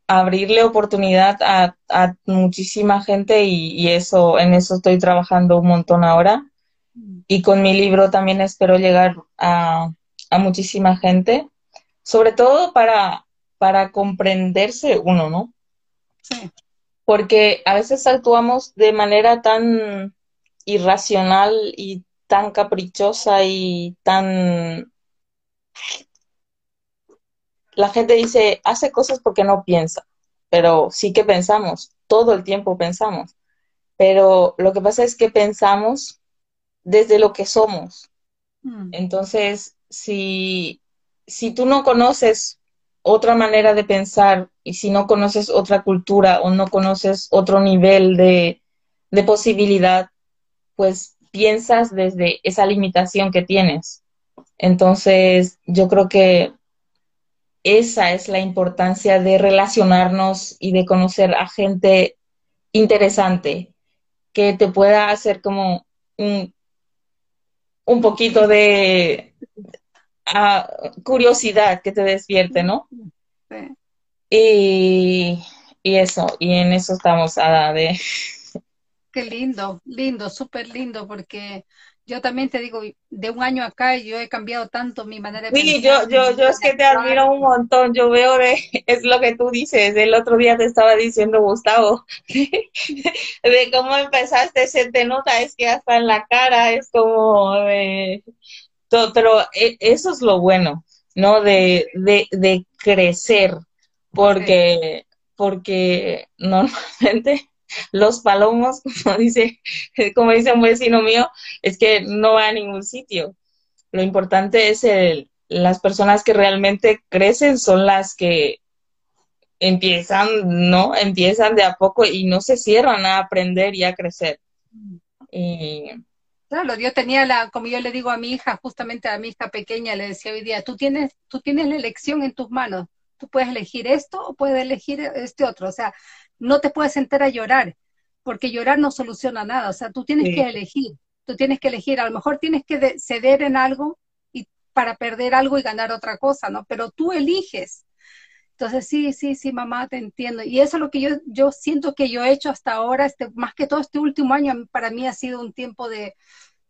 abrirle oportunidad a, muchísima gente y, eso, en eso estoy trabajando un montón ahora. Y con mi libro también espero llegar a, a muchísima gente, sobre todo para, para comprenderse uno, ¿no? Sí. Porque a veces actuamos de manera tan irracional y tan caprichosa y tan... La gente dice, hace cosas porque no piensa, pero sí que pensamos, todo el tiempo pensamos. Pero lo que pasa es que pensamos desde lo que somos. Hmm. Entonces, si, si tú no conoces otra manera de pensar y si no conoces otra cultura o no conoces otro nivel de, de posibilidad, pues piensas desde esa limitación que tienes. Entonces, yo creo que esa es la importancia de relacionarnos y de conocer a gente interesante que te pueda hacer como un, un poquito de uh, curiosidad que te despierte, ¿no? Sí. Y, y, eso, y en eso estamos, Ada, de... Qué lindo, lindo, súper lindo, porque yo también te digo, de un año acá yo he cambiado tanto mi manera de sí, yo, yo, yo es que te admiro un montón, yo veo de, es lo que tú dices, el otro día te estaba diciendo Gustavo, de cómo empezaste, se te nota, es que hasta en la cara es como de, pero e, eso es lo bueno, ¿no? De, de, de crecer, porque, porque normalmente los palomos, como dice, como dice un vecino mío, es que no va a ningún sitio. Lo importante es el, las personas que realmente crecen son las que empiezan, ¿no? Empiezan de a poco y no se cierran a aprender y a crecer. Y... Claro, yo tenía la, como yo le digo a mi hija, justamente a mi hija pequeña, le decía hoy día, tú tienes, tú tienes la elección en tus manos. Tú puedes elegir esto o puedes elegir este otro. O sea, no te puedes sentar a llorar, porque llorar no soluciona nada, o sea, tú tienes que elegir, tú tienes que elegir, a lo mejor tienes que ceder en algo y para perder algo y ganar otra cosa, ¿no? Pero tú eliges. Entonces, sí, sí, sí, mamá, te entiendo. Y eso es lo que yo, yo siento que yo he hecho hasta ahora, este, más que todo este último año, para mí ha sido un tiempo de,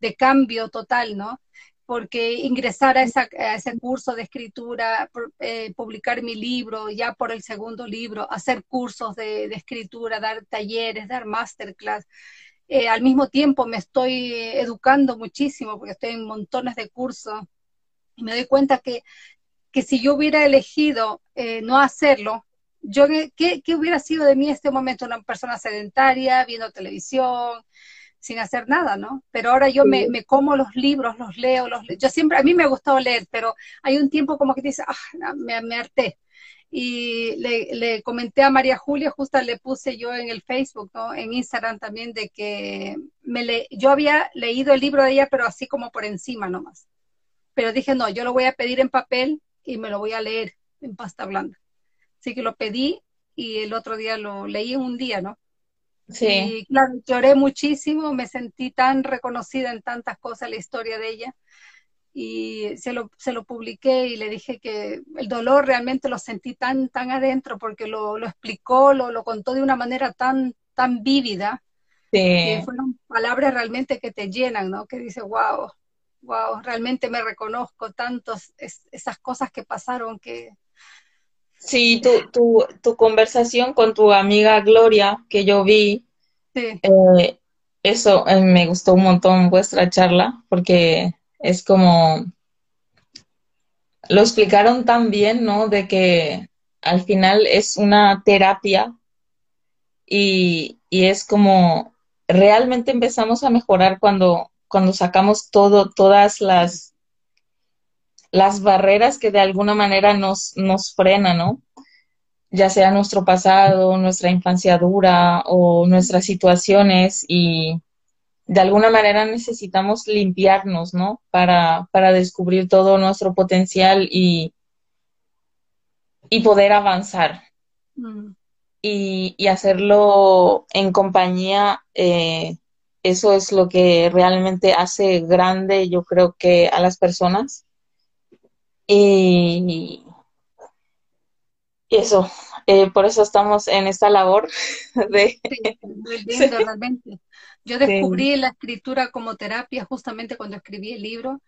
de cambio total, ¿no? Porque ingresar a, ese curso de escritura, eh, publicar mi libro, ya por el segundo libro, hacer cursos de, escritura, dar talleres, dar masterclass. Eh, al mismo tiempo me estoy educando muchísimo porque estoy en montones de cursos y me doy cuenta que, que si yo hubiera elegido eh, no hacerlo, yo, ¿qué, ¿qué hubiera sido de mí en este momento? Una persona sedentaria, viendo televisión, sin hacer nada, ¿no? Pero ahora yo me, me, como los libros, los leo, los Yo siempre, a mí me ha gustado leer, pero hay un tiempo como que dice, ah, me, me harté. Y le, le, comenté a María Julia, justo le puse yo en el Facebook, ¿no? En Instagram también, de que me le, yo había leído el libro de ella, pero así como por encima nomás. Pero dije, no, yo lo voy a pedir en papel y me lo voy a leer en pasta blanda. Así que lo pedí y el otro día lo leí en un día, ¿no? Sí. Y claro, lloré muchísimo, me sentí tan reconocida en tantas cosas la historia de ella. Y se lo, se lo publiqué y le dije que el dolor realmente lo sentí tan, tan adentro porque lo, lo explicó, lo, lo contó de una manera tan, tan vívida. Sí. Que fueron palabras realmente que te llenan, ¿no? Que dice, wow, wow, realmente me reconozco tantos, esas cosas que pasaron que, Sí, tu, tu, tu conversación con tu amiga Gloria que yo vi, eh, eso eh, me gustó un montón vuestra charla porque es como, lo explicaron tan bien, ¿no? De que al final es una terapia y, y es como realmente empezamos a mejorar cuando, cuando sacamos todo, todas las las barreras que de alguna manera nos, nos frenan, ¿no? Ya sea nuestro pasado, nuestra infancia dura o nuestras situaciones y de alguna manera necesitamos limpiarnos, ¿no? Para, para descubrir todo nuestro potencial y, y poder avanzar. Mm. Y, y, hacerlo en compañía, eh, eso es lo que realmente hace grande, yo creo que a las personas. Y, eso, eh, por eso estamos en esta labor de... realmente. Yo descubrí la escritura como terapia justamente cuando escribí el libro,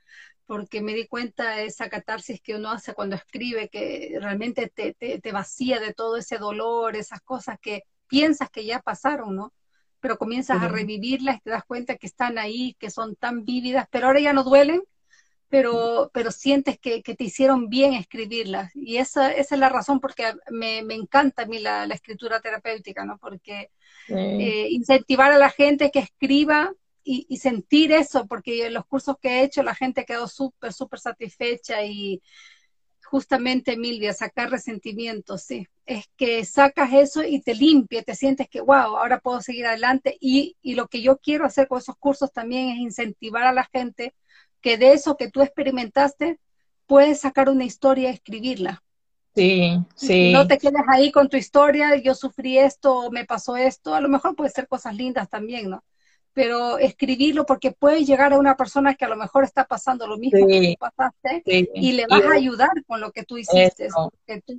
porque me di cuenta de esa catarsis que uno hace cuando escribe, que realmente te, te, vacía de todo ese dolor, esas cosas que piensas que ya pasaron, ¿no? Pero comienzas a revivirlas y te das cuenta que están ahí, que son tan vívidas, pero ahora ya no duelen, pero, pero sientes que, te hicieron bien escribirlas. Y esa, esa es la razón porque me, me encanta a mí la, escritura terapéutica, ¿no? Porque eh, incentivar a la gente que escriba y, y, sentir eso, porque en los cursos que he hecho la gente quedó súper, súper satisfecha y justamente, Milvia, sacar resentimientos, sí. Es que sacas eso y te limpia, te sientes que, wow, ahora puedo seguir adelante. Y, y lo que yo quiero hacer con esos cursos también es incentivar a la gente que de eso que tú experimentaste puedes sacar una historia y escribirla. Sí, sí. No te quedes ahí con tu historia, yo sufrí esto, me pasó esto, a lo mejor puede ser cosas lindas también, ¿no? Pero escribirlo porque puede llegar a una persona que a lo mejor está pasando lo mismo que tú pasaste y le vas a ayudar con lo que tú hiciste,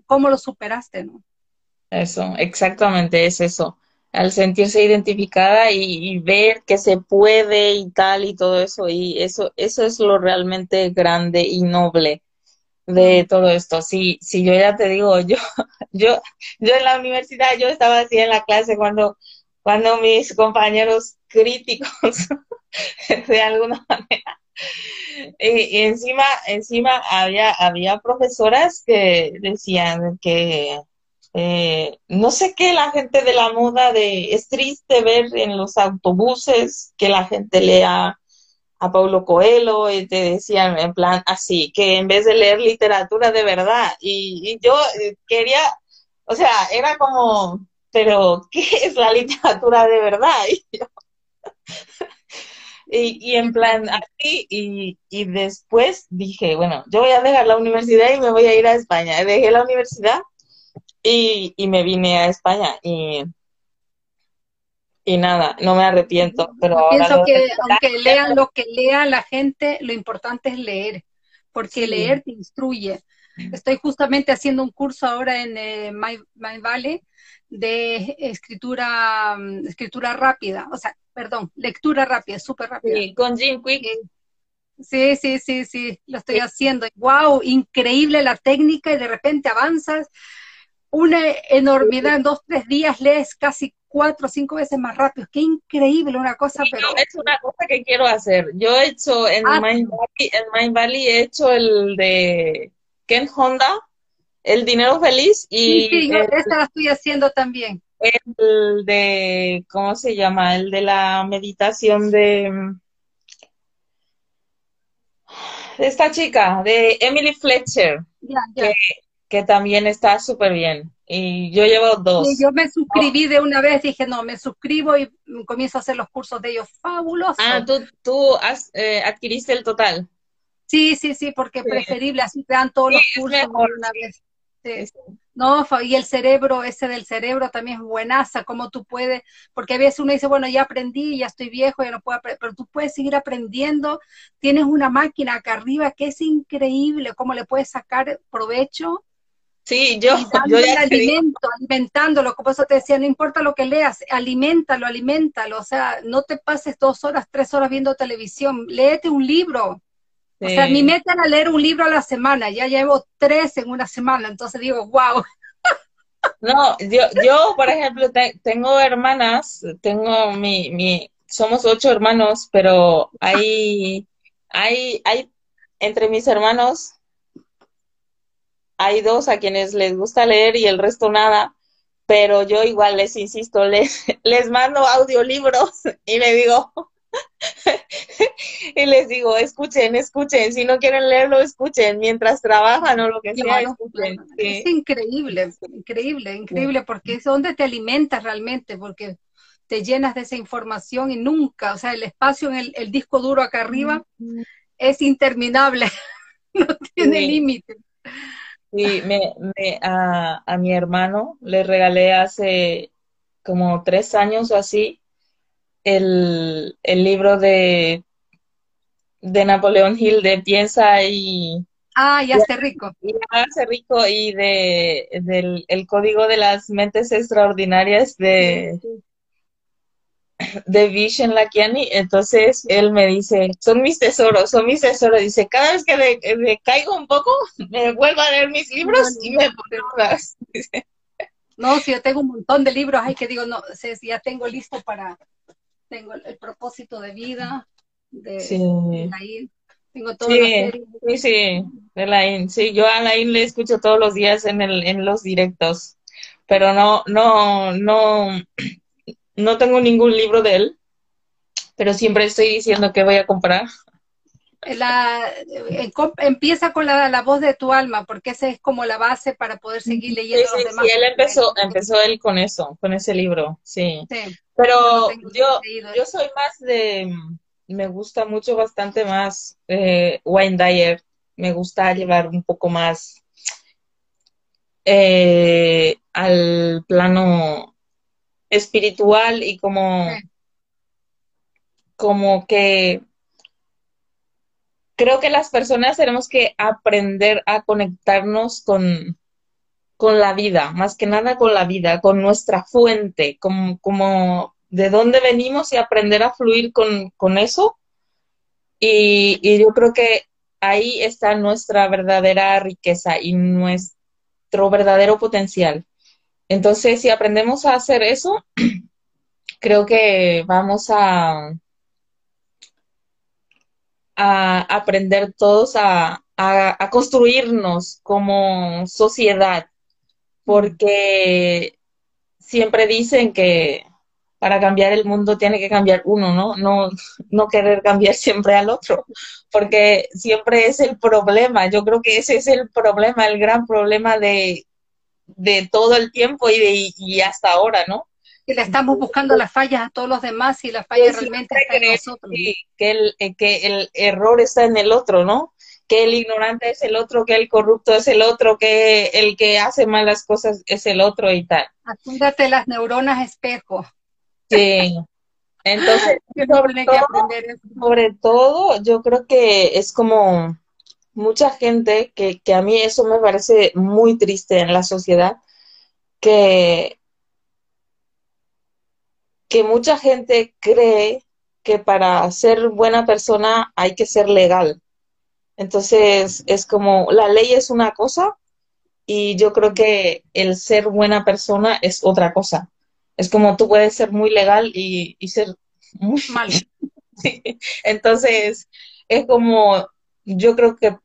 cómo lo superaste, ¿no? Eso, exactamente es eso. Al sentirse identificada y, ver que se puede y tal y todo eso, y eso, eso es lo realmente grande y noble de todo esto. Si, si yo ya te digo, yo, yo, yo en la universidad, yo estaba así en la clase cuando, cuando mis compañeros críticos, de alguna manera, y, encima, encima había, había profesoras que decían que eh, no sé qué la gente de la moda de es triste ver en los autobuses que la gente lea a Paulo Coelho y te decían en plan así, que en vez de leer literatura de verdad, y, yo eh, quería, o sea, era como, pero ¿qué es la literatura de verdad? Y, y, en plan así, y, y después dije, bueno, yo voy a dejar la universidad y me voy a ir a España. Dejé la universidad y, y me vine a España y, y nada, no me arrepiento. Pero pienso que aunque lean lo que lea la gente, lo importante es leer, porque leer te instruye. Estoy justamente haciendo un curso ahora en eh, My, Valley de escritura, mm, escritura rápida, o sea, perdón, lectura rápida, súper rápida. Sí, con Jim Quick. Sí, sí, sí, sí, lo estoy haciendo. Wow, increíble la técnica y de repente avanzas una enormidad, en dos, tres días lees casi cuatro o cinco veces más rápido. Qué increíble una cosa, pero... es una cosa que quiero hacer. Yo he hecho en ah, Mind Valley, en Mind Valley he hecho el de Ken Honda, el dinero feliz y... Sí, sí yo esta la estoy haciendo también. El de, ¿cómo se llama? El de la meditación de... de esta chica, de Emily Fletcher. Ya, ya que también está súper bien. Y yo llevo dos. yo me suscribí de una vez, dije, no, me suscribo y comienzo a hacer los cursos de ellos. Fabuloso. Ah, tú, tú has, eh, adquiriste el total. Sí, sí, sí, porque es preferible, así te dan todos los cursos de una vez. No, y el cerebro, ese del cerebro también es buenaza, como tú puedes, porque a veces uno dice, bueno, ya aprendí, ya estoy viejo, ya no puedo aprender, pero tú puedes seguir aprendiendo, tienes una máquina acá arriba que es increíble, cómo le puedes sacar provecho Sí, yo, yo ya alimento, alimentándolo, como eso te decía, no importa lo que leas, aliméntalo, aliméntalo, o sea, no te pases dos horas, tres horas viendo televisión, léete un libro. O sea, mi meta era leer un libro a la semana, ya llevo tres en una semana, entonces digo, wow. No, yo, yo por ejemplo, tengo hermanas, tengo mi, mi, somos ocho hermanos, pero hay, hay, hay, entre mis hermanos hay dos a quienes les gusta leer y el resto nada, pero yo igual les insisto, les, les mando audiolibros y le digo, y les digo, escuchen, escuchen, si no quieren leerlo, escuchen, mientras trabajan o lo que sea, escuchen. Es increíble, increíble, increíble, porque es donde te alimentas realmente, porque te llenas de esa información y nunca, o sea, el espacio en el, disco duro acá arriba es interminable, no tiene límite. Sí, me, me, a, a, mi hermano le regalé hace como tres años o así el, el libro de, de Napoleón Hill de Piensa y... Ah, ya hace rico. Y hace rico y de, del el código de las mentes extraordinarias de, de Vishen Lakiani, entonces él me dice, son mis tesoros, son mis tesoros, dice, cada vez que me, caigo un poco, me vuelvo a leer mis libros y me No, si yo tengo un montón de libros, hay que digo, no, sé si ya tengo listo para, tengo el, propósito de vida, de, sí. tengo todo sí, Sí, sí, de sí, yo a Lain le escucho todos los días en, el, en los directos, pero no, no, no, no tengo ningún libro de él, pero siempre estoy diciendo que voy a comprar. La, eh, empieza con la, voz de tu alma, porque esa es como la base para poder seguir leyendo sí, los demás. Sí, él empezó, empezó él con eso, con ese libro, sí. Pero yo, yo soy más de, me gusta mucho bastante más eh, Wayne Dyer, me gusta llevar un poco más eh, al plano espiritual y como, como que creo que las personas tenemos que aprender a conectarnos con, con la vida, más que nada con la vida, con nuestra fuente, como, como de dónde venimos y aprender a fluir con, con eso. Y, y, yo creo que ahí está nuestra verdadera riqueza y nuestro verdadero potencial. Entonces, si aprendemos a hacer eso, creo que vamos a, aprender todos a, construirnos como sociedad, porque siempre dicen que para cambiar el mundo tiene que cambiar uno, ¿no? No, no querer cambiar siempre al otro, porque siempre es el problema. Yo creo que ese es el problema, el gran problema de, de todo el tiempo y, de, y hasta ahora, ¿no? que le estamos buscando las fallas a todos los demás y las fallas realmente están en nosotros. Que, el, eh, que el error está en el otro, ¿no? Que el ignorante es el otro, que el corrupto es el otro, que el que hace malas cosas es el otro y tal. Apúndate las neuronas espejo. Sí. Entonces, sobre todo, sobre todo, yo creo que es como mucha gente que, que a mí eso me parece muy triste en la sociedad, que que mucha gente cree que para ser buena persona hay que ser legal. Entonces, es como, la ley es una cosa y yo creo que el ser buena persona es otra cosa. Es como tú puedes ser muy legal y, ser muy mal. Entonces, es como, yo creo que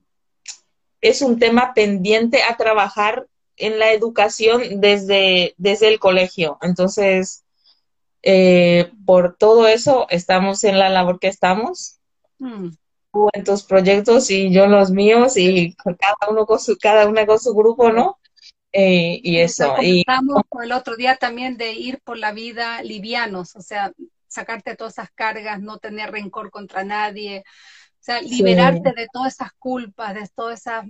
es un tema pendiente a trabajar en la educación desde, desde el colegio. Entonces, eh, por todo eso estamos en la labor que estamos. Mm. en tus proyectos y yo los míos y cada uno con su, cada una con su grupo, ¿no? Eh, y eso. Y estamos el otro día también de ir por la vida livianos, o sea, sacarte todas esas cargas, no tener rencor contra nadie, o sea, liberarte de todas esas culpas, de todas esas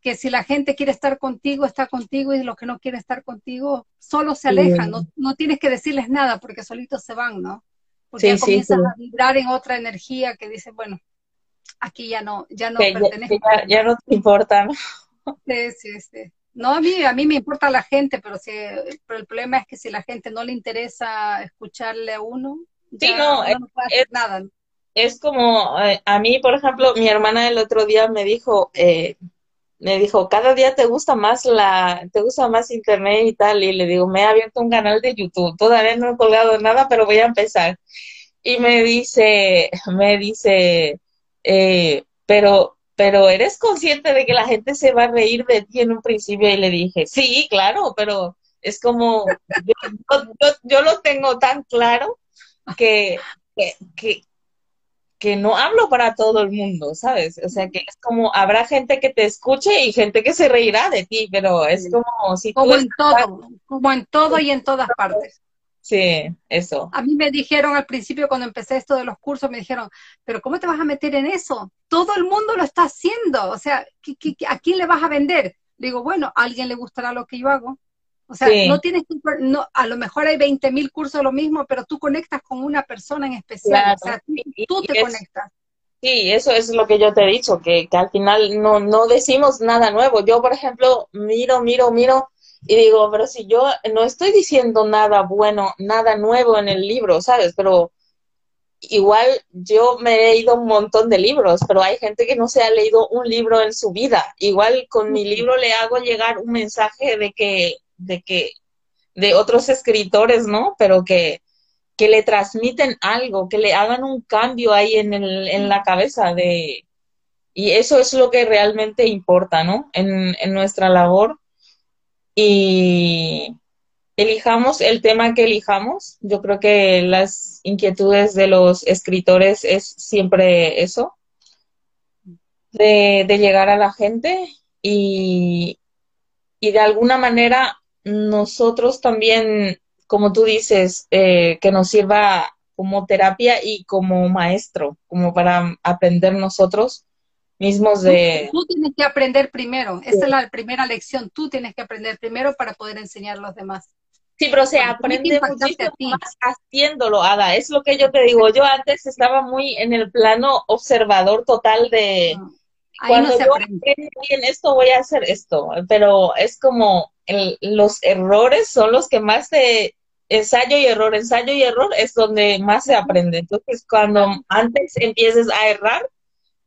que si la gente quiere estar contigo, está contigo y los que no quieren estar contigo, solo se alejan, no, no tienes que decirles nada porque solitos se van, ¿no? Porque ya comienzas a vibrar en otra energía que dice, bueno, aquí ya no, ya no pertenece. Ya, no te importa, ¿no? Sí, sí, sí. No, a mí, a mí me importa la gente, pero, si, pero el problema es que si la gente no le interesa escucharle a uno, ya no, puede hacer nada. Es como, eh, a mí, por ejemplo, mi hermana el otro día me dijo, eh, me dijo, cada día te gusta más la, te gusta más internet y tal, y le digo, me he abierto un canal de YouTube, todavía no he colgado nada, pero voy a empezar. Y me dice, me dice, eh, pero, pero eres consciente de que la gente se va a reír de ti en un principio, y le dije, sí, claro, pero es como, yo, lo tengo tan claro que, que no hablo para todo el mundo, ¿sabes? O sea, que es como, habrá gente que te escuche y gente que se reirá de ti, pero es como si Como en todo, como en todo y en todas partes. Sí, eso. A mí me dijeron al principio cuando empecé esto de los cursos, me dijeron, pero ¿cómo te vas a meter en eso? Todo el mundo lo está haciendo, o sea, a quién le vas a vender? Digo, bueno, a alguien le gustará lo que yo hago, o sea, no tienes que, no, a lo mejor hay 20.000 cursos lo mismo, pero tú conectas con una persona en especial, o sea, tú, te conectas. Sí, eso es lo que yo te he dicho, que, que al final no, no decimos nada nuevo. Yo, por ejemplo, miro, miro, miro y digo, pero si yo no estoy diciendo nada bueno, nada nuevo en el libro, ¿sabes? Pero igual yo me he leído un montón de libros, pero hay gente que no se ha leído un libro en su vida. Igual con mi libro le hago llegar un mensaje de que de que, de otros escritores, ¿no? Pero que, que le transmiten algo, que le hagan un cambio ahí en, el, en la cabeza de, y eso es lo que realmente importa, ¿no? En, en nuestra labor. Y elijamos el tema que elijamos. Yo creo que las inquietudes de los escritores es siempre eso, de, de llegar a la gente y, y de alguna manera nosotros también, como tú dices, eh, que nos sirva como terapia y como maestro, como para aprender nosotros, mismos de... Tú, tienes que aprender primero, esa es la primera lección, tú tienes que aprender primero para poder enseñar a los demás. Sí, pero se aprende muchísimo más haciéndolo, Ada. Es lo que yo te digo. Yo antes estaba muy en el plano observador total de cuando yo aprendo bien esto, voy a hacer esto. Pero es como los errores son los que más se ensayo y error, ensayo y error es donde más se aprende. Entonces, cuando antes empieces a errar,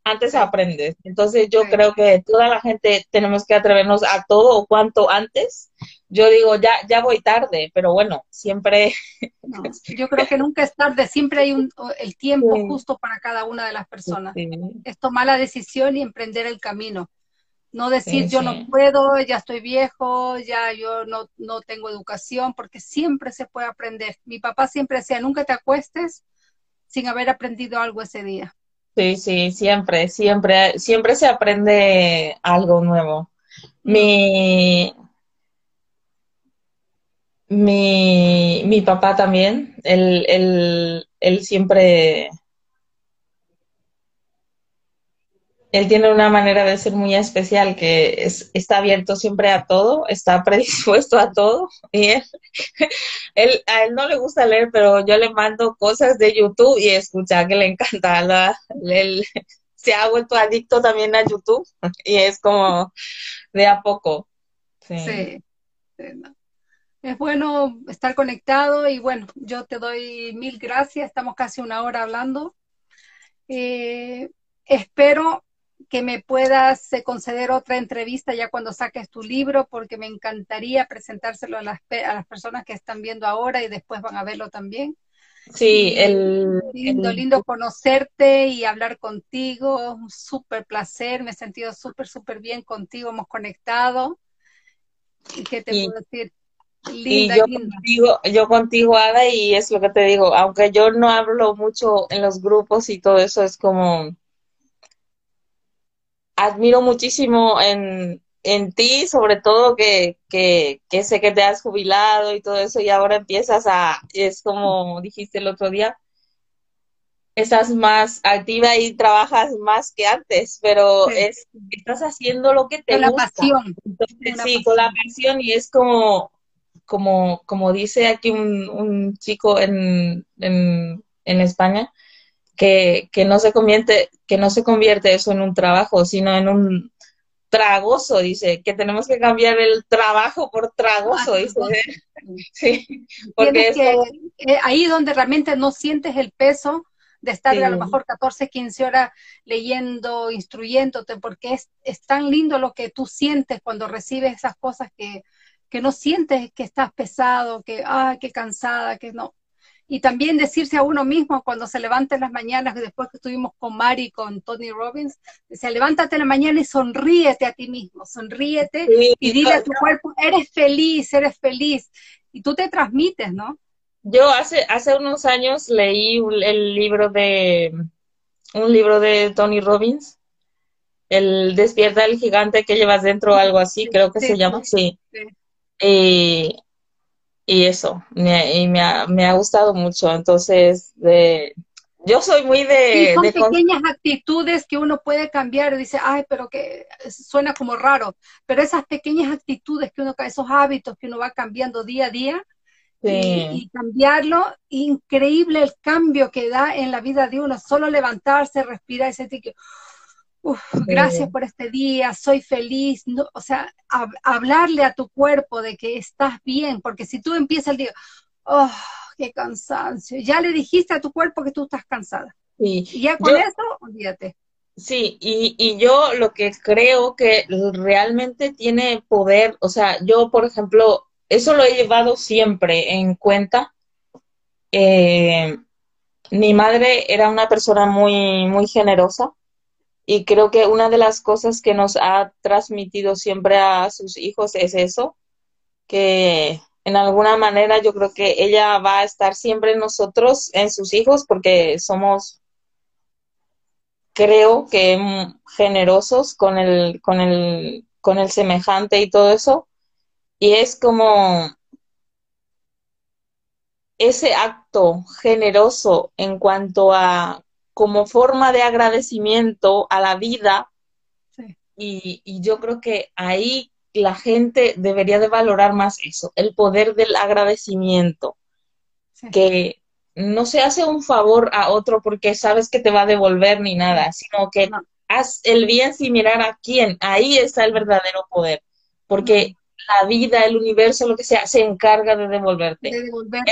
antes aprendes. Entonces, yo creo que toda la gente tenemos que atrevernos a todo o cuanto antes yo digo, ya, ya voy tarde, pero bueno, siempre... yo creo que nunca es tarde, siempre hay un, el tiempo justo para cada una de las personas. Es tomar la decisión y emprender el camino. No decir yo no puedo, ya estoy viejo, ya yo no, no tengo educación, porque siempre se puede aprender. Mi papá siempre decía, nunca te acuestes sin haber aprendido algo ese día. Sí, sí, siempre, siempre, siempre se aprende algo nuevo. Mi, mi, mi papá también, él, él, él siempre, él tiene una manera de ser muy especial que es, está abierto siempre a todo, está predispuesto a todo. Y él, a él no le gusta leer, pero yo le mando cosas de YouTube y escucha que le encanta. Él se ha vuelto adicto también a YouTube y es como de a poco. Sí. sí es bueno estar conectado y bueno, yo te doy mil gracias, estamos casi una hora hablando. Eh, espero que me puedas eh, conceder otra entrevista ya cuando saques tu libro, porque me encantaría presentárselo a las, a las personas que están viendo ahora y después van a verlo también. Sí, el... Lindo, lindo conocerte y hablar contigo, un súper placer, me he sentido súper, súper bien contigo, hemos conectado. ¿Y qué te puedo decir? y yo contigo, yo contigo, Ada, y es lo que te digo, aunque yo no hablo mucho en los grupos y todo eso, es como admiro muchísimo en, en ti, sobre todo que, que, que, sé que te has jubilado y todo eso, y ahora empiezas a, es como dijiste el otro día, estás más activa y trabajas más que antes, pero es, estás haciendo lo que te con gusta. La pasión. sí, con la pasión y es como como, como dice aquí un, chico en, en, España, que, que, no se convierte, que no se convierte eso en un trabajo, sino en un tragoso, dice, que tenemos que cambiar el trabajo por tragoso, dice. Sí, porque eh, ahí donde realmente no sientes el peso de estar a lo mejor 14, 15 horas leyendo, instruyéndote, porque es, es tan lindo lo que tú sientes cuando recibes esas cosas que, que no sientes que estás pesado, que, ay, qué cansada, que no. Y también decirse a uno mismo cuando se levanta en las mañanas, después que estuvimos con Mari y con Tony Robbins, decía, levántate en la mañana y sonríete a ti mismo, sonríete y dile a tu cuerpo, eres feliz, eres feliz. Y tú te transmites, ¿no? Yo hace, hace unos años leí el libro de, un libro de Tony Robbins, el Despierta el gigante que llevas dentro, algo así, creo que se llama, sí. Y, y eso, me, y me, ha, me ha gustado mucho. Entonces, de, yo soy muy de... son pequeñas actitudes que uno puede cambiar. Dice, ay, pero que suena como raro. Pero esas pequeñas actitudes que uno, esos hábitos que uno va cambiando día a día, y, cambiarlo, increíble el cambio que da en la vida de uno. Solo levantarse, respirar y sentir que gracias por este día, soy feliz, no, o sea, hablarle a tu cuerpo de que estás bien, porque si tú empiezas el día, oh, qué cansancio, ya le dijiste a tu cuerpo que tú estás cansada. y ya con eso, olvídate. Sí, y, y yo lo que creo que realmente tiene poder, o sea, yo, por ejemplo, eso lo he llevado siempre en cuenta. Eh, mi madre era una persona muy, muy generosa y creo que una de las cosas que nos ha transmitido siempre a sus hijos es eso, que en alguna manera yo creo que ella va a estar siempre en nosotros, en sus hijos, porque somos, creo que generosos con el, con el, con el semejante y todo eso. Y es como ese acto generoso en cuanto a como forma de agradecimiento a la vida. Y, y yo creo que ahí la gente debería de valorar más eso, el poder del agradecimiento, que no se hace un favor a otro porque sabes que te va a devolver ni nada, sino que haz el bien sin mirar a quién, ahí está el verdadero poder, porque la vida, el universo, lo que sea, se encarga de devolverte.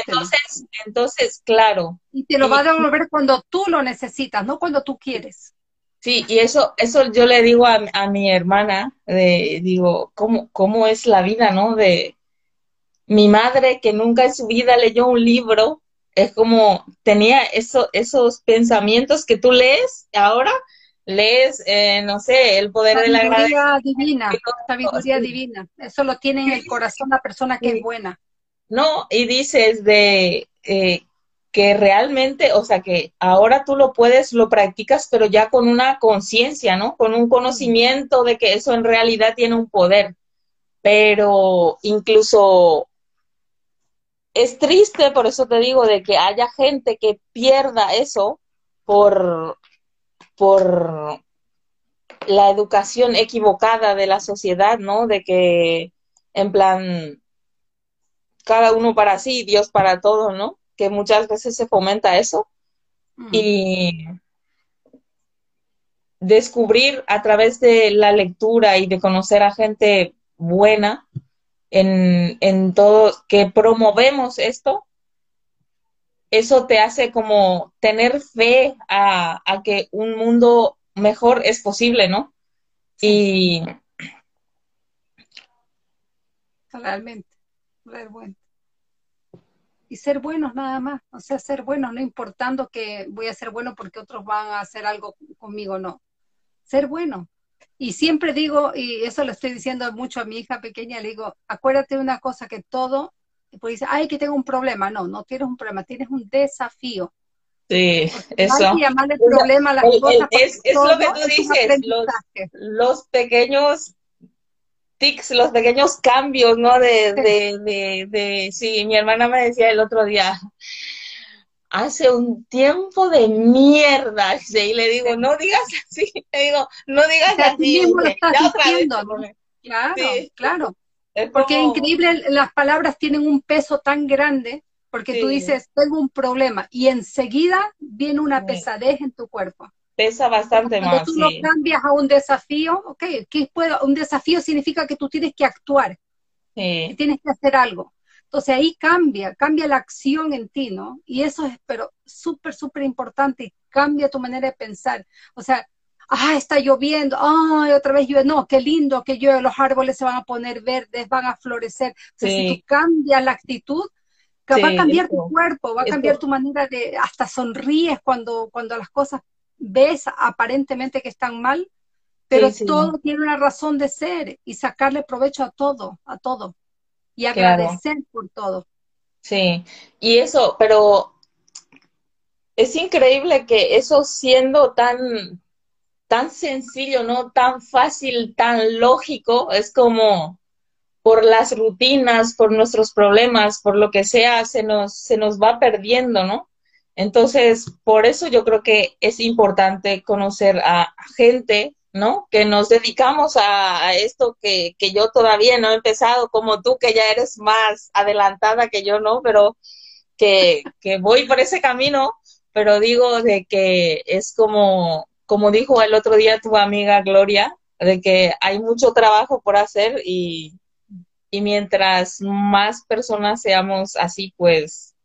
entonces, entonces, claro. Y te lo va a devolver cuando tú lo necesitas, no cuando tú quieres. Sí, y eso, eso yo le digo a, a mi hermana, de, digo, ¿cómo, ¿cómo es la vida, no? De mi madre que nunca en su vida leyó un libro, es como tenía eso, esos pensamientos que tú lees ahora, lees, eh, no sé, el poder de la sabiduría divina, sabiduría divina. Eso lo tiene en el corazón la persona que es buena. No, y dices de eh, que realmente, o sea, que ahora tú lo puedes, lo practicas, pero ya con una conciencia, ¿no? Con un conocimiento de que eso en realidad tiene un poder. Pero incluso es triste, por eso te digo, de que haya gente que pierda eso por, por la educación equivocada de la sociedad, ¿no? De que, en plan, cada uno para sí, Dios para todos, ¿no? Que muchas veces se fomenta eso. Y descubrir a través de la lectura y de conocer a gente buena en, en todo, que promovemos esto, eso te hace como tener fe a, que un mundo mejor es posible, ¿no? Y realmente, realmente. Y ser buenos nada más, o sea, ser buenos, no importando que voy a ser bueno porque otros van a hacer algo conmigo, no. Ser bueno. Y siempre digo, y eso lo estoy diciendo mucho a mi hija pequeña, le digo, acuérdate de una cosa, que todo pues dice, ay, que tengo un problema. No, no tienes un problema, tienes un desafío. Sí, eso. Hay llamarle problema a las cosas. es, lo que tú dices, los, pequeños tics, los pequeños cambios, ¿no? De, de, de, de, sí, mi hermana me decía el otro día, hace un tiempo de mierda, y le digo, no digas así, le digo, no digas así. Claro, claro. Porque es increíble, las palabras tienen un peso tan grande, porque tú dices, tengo un problema, y enseguida viene una pesadez en tu cuerpo. Pesa bastante Cuando más. tú lo cambias a un desafío, ok, ¿qué puedo? Un desafío significa que tú tienes que actuar, que tienes que hacer algo. Entonces ahí cambia, cambia la acción en ti, ¿no? Y eso es, pero súper, súper importante, cambia tu manera de pensar. O sea, ah, está lloviendo, ay, otra vez llueve, no, qué lindo que llueve, los árboles se van a poner verdes, van a florecer. si tú cambias la actitud, va a cambiar tu cuerpo, va a cambiar tu manera de, hasta sonríes cuando, cuando las cosas ves aparentemente que están mal, pero todo tiene una razón de ser y sacarle provecho a todo, a todo, y agradecer por todo. Sí, y eso, pero es increíble que eso siendo tan, tan sencillo, ¿no? Tan fácil, tan lógico, es como por las rutinas, por nuestros problemas, por lo que sea, se nos, se nos va perdiendo, ¿no? Entonces, por eso yo creo que es importante conocer a gente, ¿no? Que nos dedicamos a, esto que, que, yo todavía no he empezado, como tú, que ya eres más adelantada que yo, ¿no? Pero que, que voy por ese camino, pero digo de que es como como dijo el otro día tu amiga Gloria, de que hay mucho trabajo por hacer y, mientras más personas seamos así, pues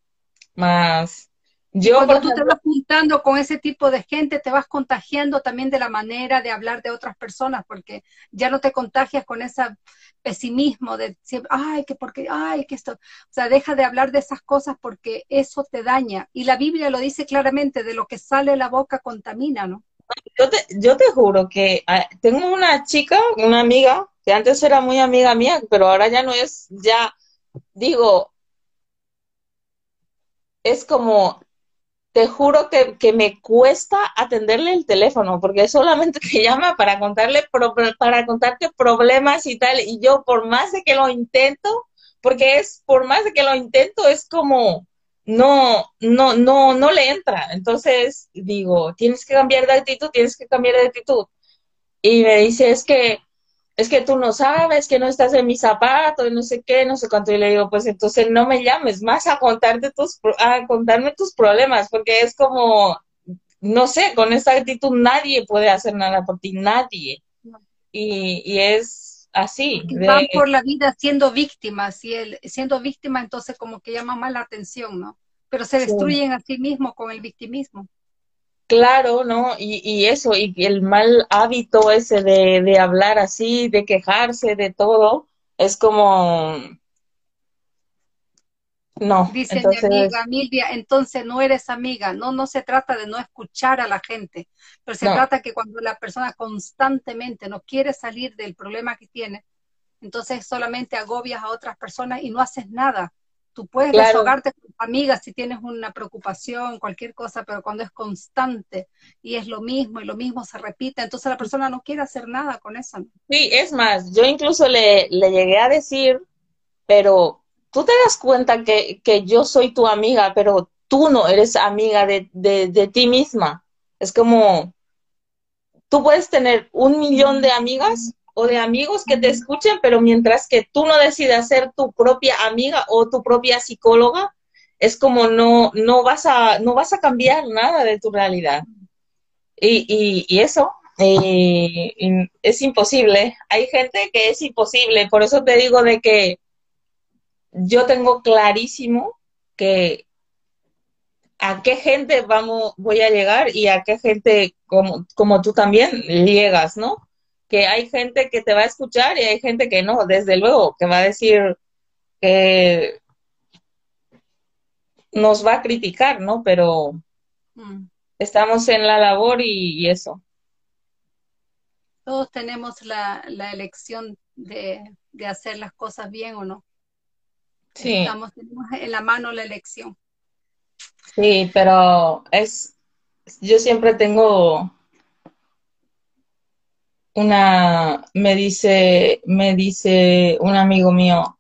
más... Yo, Cuando tú te vas juntando con ese tipo de gente, te vas contagiando también de la manera de hablar de otras personas, porque ya no te contagias con ese pesimismo de siempre, ay, que porque, ay, que esto, o sea, deja de hablar de esas cosas porque eso te daña. Y la Biblia lo dice claramente, de lo que sale la boca contamina, ¿no? Yo te, yo te juro que ah, tengo una chica, una amiga, que antes era muy amiga mía, pero ahora ya no es, ya digo, es como, te juro que, que me cuesta atenderle el teléfono, porque solamente te llama para contarle para contarte problemas y tal, y yo por más de que lo intento, porque es, por más de que lo intento, es como, no, no, no, no le entra. Entonces digo, tienes que cambiar de actitud, tienes que cambiar de actitud. y me dice, es que, es que tú no sabes, que no estás en mis zapatos, no sé qué, no sé cuánto. Y le digo, pues entonces no me llames más a contarte tus, a contarme tus problemas, porque es como, no sé, con esta actitud nadie puede hacer nada por ti, nadie. Y, y es así. Van por la vida siendo víctimas, y el, siendo víctima entonces como que llama más la atención, ¿no? Pero se destruyen a sí mismos con el victimismo. Claro, ¿no? Y, y eso, y el mal hábito ese de, de hablar así, de quejarse de todo, es como, no. Dice mi amiga Milvia, entonces no eres amiga. No, no se trata de no escuchar a la gente, pero se trata que cuando la persona constantemente no quiere salir del problema que tiene, entonces solamente agobias a otras personas y no haces nada. Tú puedes desahogarte con amigas si tienes una preocupación, cualquier cosa, pero cuando es constante y es lo mismo y lo mismo se repite, entonces la persona no quiere hacer nada con eso. Sí, es más, yo incluso le, le llegué a decir, pero tú te das cuenta que, que, yo soy tu amiga, pero tú no eres amiga de, de, de ti misma. Es como, tú puedes tener un millón de amigas o de amigos que te escuchen, pero mientras que tú no decidas ser tu propia amiga o tu propia psicóloga, es como no, no, vas, a, no vas a cambiar nada de tu realidad. Y, y, y eso es imposible. Hay gente que es imposible. Por eso te digo de que yo tengo clarísimo que a qué gente vamos, voy a llegar y a qué gente como, como tú también llegas, ¿no? que hay gente que te va a escuchar y hay gente que no, desde luego, que va a decir que nos va a criticar, ¿no? Pero mm. estamos en la labor y, eso. Todos tenemos la, la elección de, de, hacer las cosas bien o no. Sí. Estamos, tenemos en la mano la elección. Sí, pero es, yo siempre tengo una, me dice, me dice un amigo mío,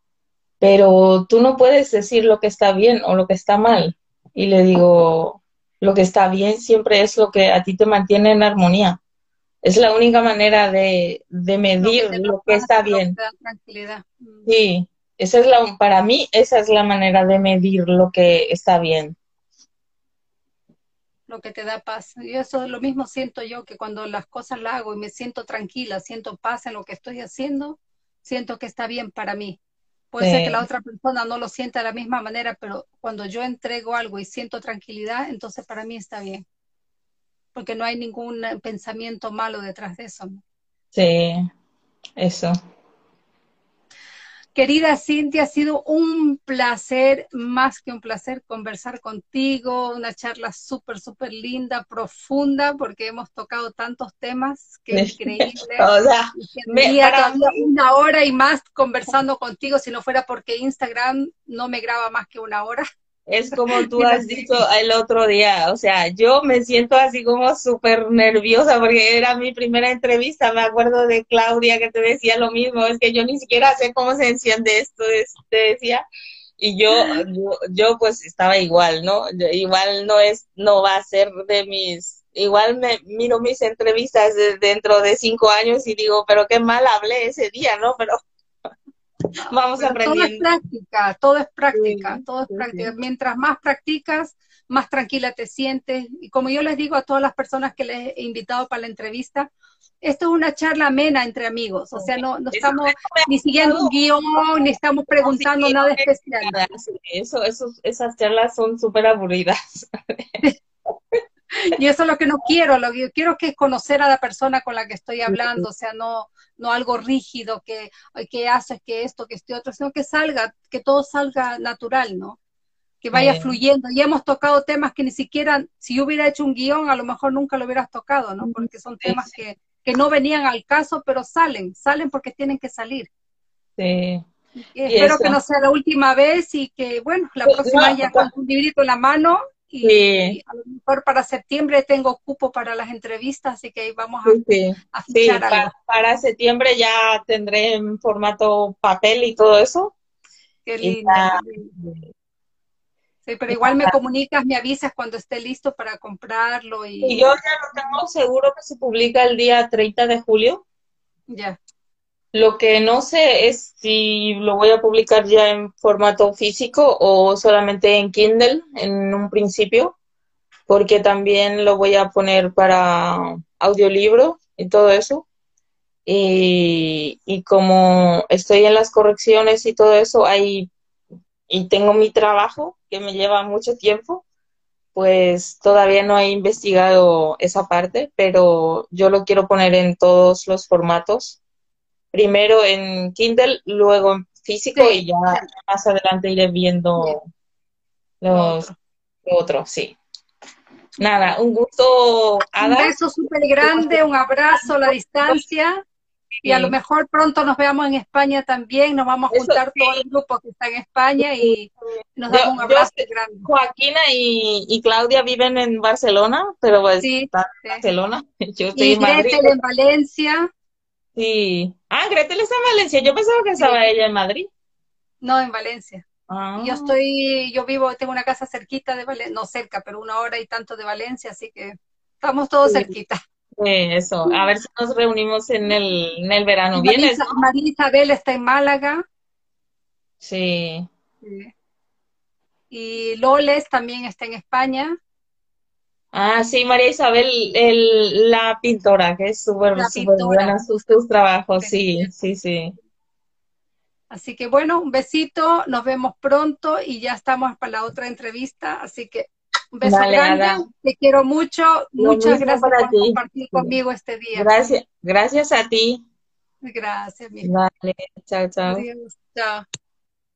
pero tú no puedes decir lo que está bien o lo que está mal. Y le digo, lo que está bien siempre es lo que a ti te mantiene en armonía. Es la única manera de, de medir lo que, está bien. Sí, esa es la, para mí esa es la manera de medir lo que está bien lo que te da paz. Y eso es lo mismo siento yo, que cuando las cosas las hago y me siento tranquila, siento paz en lo que estoy haciendo, siento que está bien para mí. Puede ser que la otra persona no lo sienta de la misma manera, pero cuando yo entrego algo y siento tranquilidad, entonces para mí está bien. Porque no hay ningún pensamiento malo detrás de eso. Sí, eso. Querida Cintia, ha sido un placer, más que un placer, conversar contigo, una charla súper, súper linda, profunda, porque hemos tocado tantos temas que es increíble. o sea, me, todavía una hora y más conversando contigo, si no fuera porque Instagram no me graba más que una hora. Es como tú has dicho el otro día, o sea, yo me siento así como súper nerviosa porque era mi primera entrevista, me acuerdo de Claudia que te decía lo mismo, es que yo ni siquiera sé cómo se enciende esto, te decía, y yo, yo, pues estaba igual, ¿no? Igual no es, no va a ser de mis, igual me miro mis entrevistas dentro de cinco años y digo, pero qué mal hablé ese día, ¿no? Pero Vamos aprendiendo. Todo es práctica, todo es práctica, todo es práctica. Mientras más practicas, más tranquila te sientes. Y como yo les digo a todas las personas que les he invitado para la entrevista, esto es una charla amena entre amigos, o sea, no, no estamos ni siguiendo un guion, ni estamos preguntando nada especial. Eso, eso, esas charlas son súper aburridas. y eso es lo que no quiero, lo que yo quiero que es conocer a la persona con la que estoy hablando, o sea, no, no algo rígido que, que haces, que esto, que este otro, sino que salga, que todo salga natural, ¿no? Que vaya fluyendo. Y hemos tocado temas que ni siquiera, si yo hubiera hecho un guion, a lo mejor nunca lo hubieras tocado, ¿no? Porque son temas que, que no venían al caso, pero salen, salen porque tienen que salir. Sí. espero que no sea la última vez y que, bueno, la próxima ya con un librito en la mano y, a lo mejor para septiembre tengo cupo para las entrevistas, así que ahí vamos a, sí, para, septiembre ya tendré en formato papel y todo eso. Qué lindo. Sí, pero igual me comunicas, me avisas cuando esté listo para comprarlo. Y, y yo ya lo tengo seguro que se publica el día 30 de julio. Ya. Lo que no sé es si lo voy a publicar ya en formato físico o solamente en Kindle en un principio, porque también lo voy a poner para audiolibro y todo eso. Y, como estoy en las correcciones y todo eso, hay y tengo mi trabajo que me lleva mucho tiempo, pues todavía no he investigado esa parte, pero yo lo quiero poner en todos los formatos. Primero en Kindle, luego en físico y ya más adelante iré viendo los otros, sí. Nada, un gusto. Un beso súper grande, un abrazo a la distancia y a lo mejor pronto nos veamos en España también, nos vamos a juntar todo el grupo que está en España y nos damos un abrazo grande. Joaquina y, Claudia viven en Barcelona, pero pues sí, en Barcelona. Yo estoy y en Madrid. en Valencia. Sí. Ah, Gretel está en Valencia. Yo pensaba que estaba ella en Madrid. No, en Valencia. Ah. Yo estoy, yo vivo, tengo una casa cerquita de Valencia, no cerca, pero una hora y tanto de Valencia, así que estamos todos cerquita. Sí, eso. A ver si nos reunimos en el, en el verano. ¿Vienes? María, Isabel está en Málaga. Sí. Y Loles también está en España. Ah, sí, María Isabel, el, la pintora, que es súper buena sus, sus trabajos, sí, sí, sí. Así que bueno, un besito, nos vemos pronto y ya estamos para la otra entrevista, así que un beso grande, te quiero mucho. Muchas gracias por compartir conmigo este día. Gracias, gracias a ti. Gracias, mi Vale, chao, chao. Adiós, chao.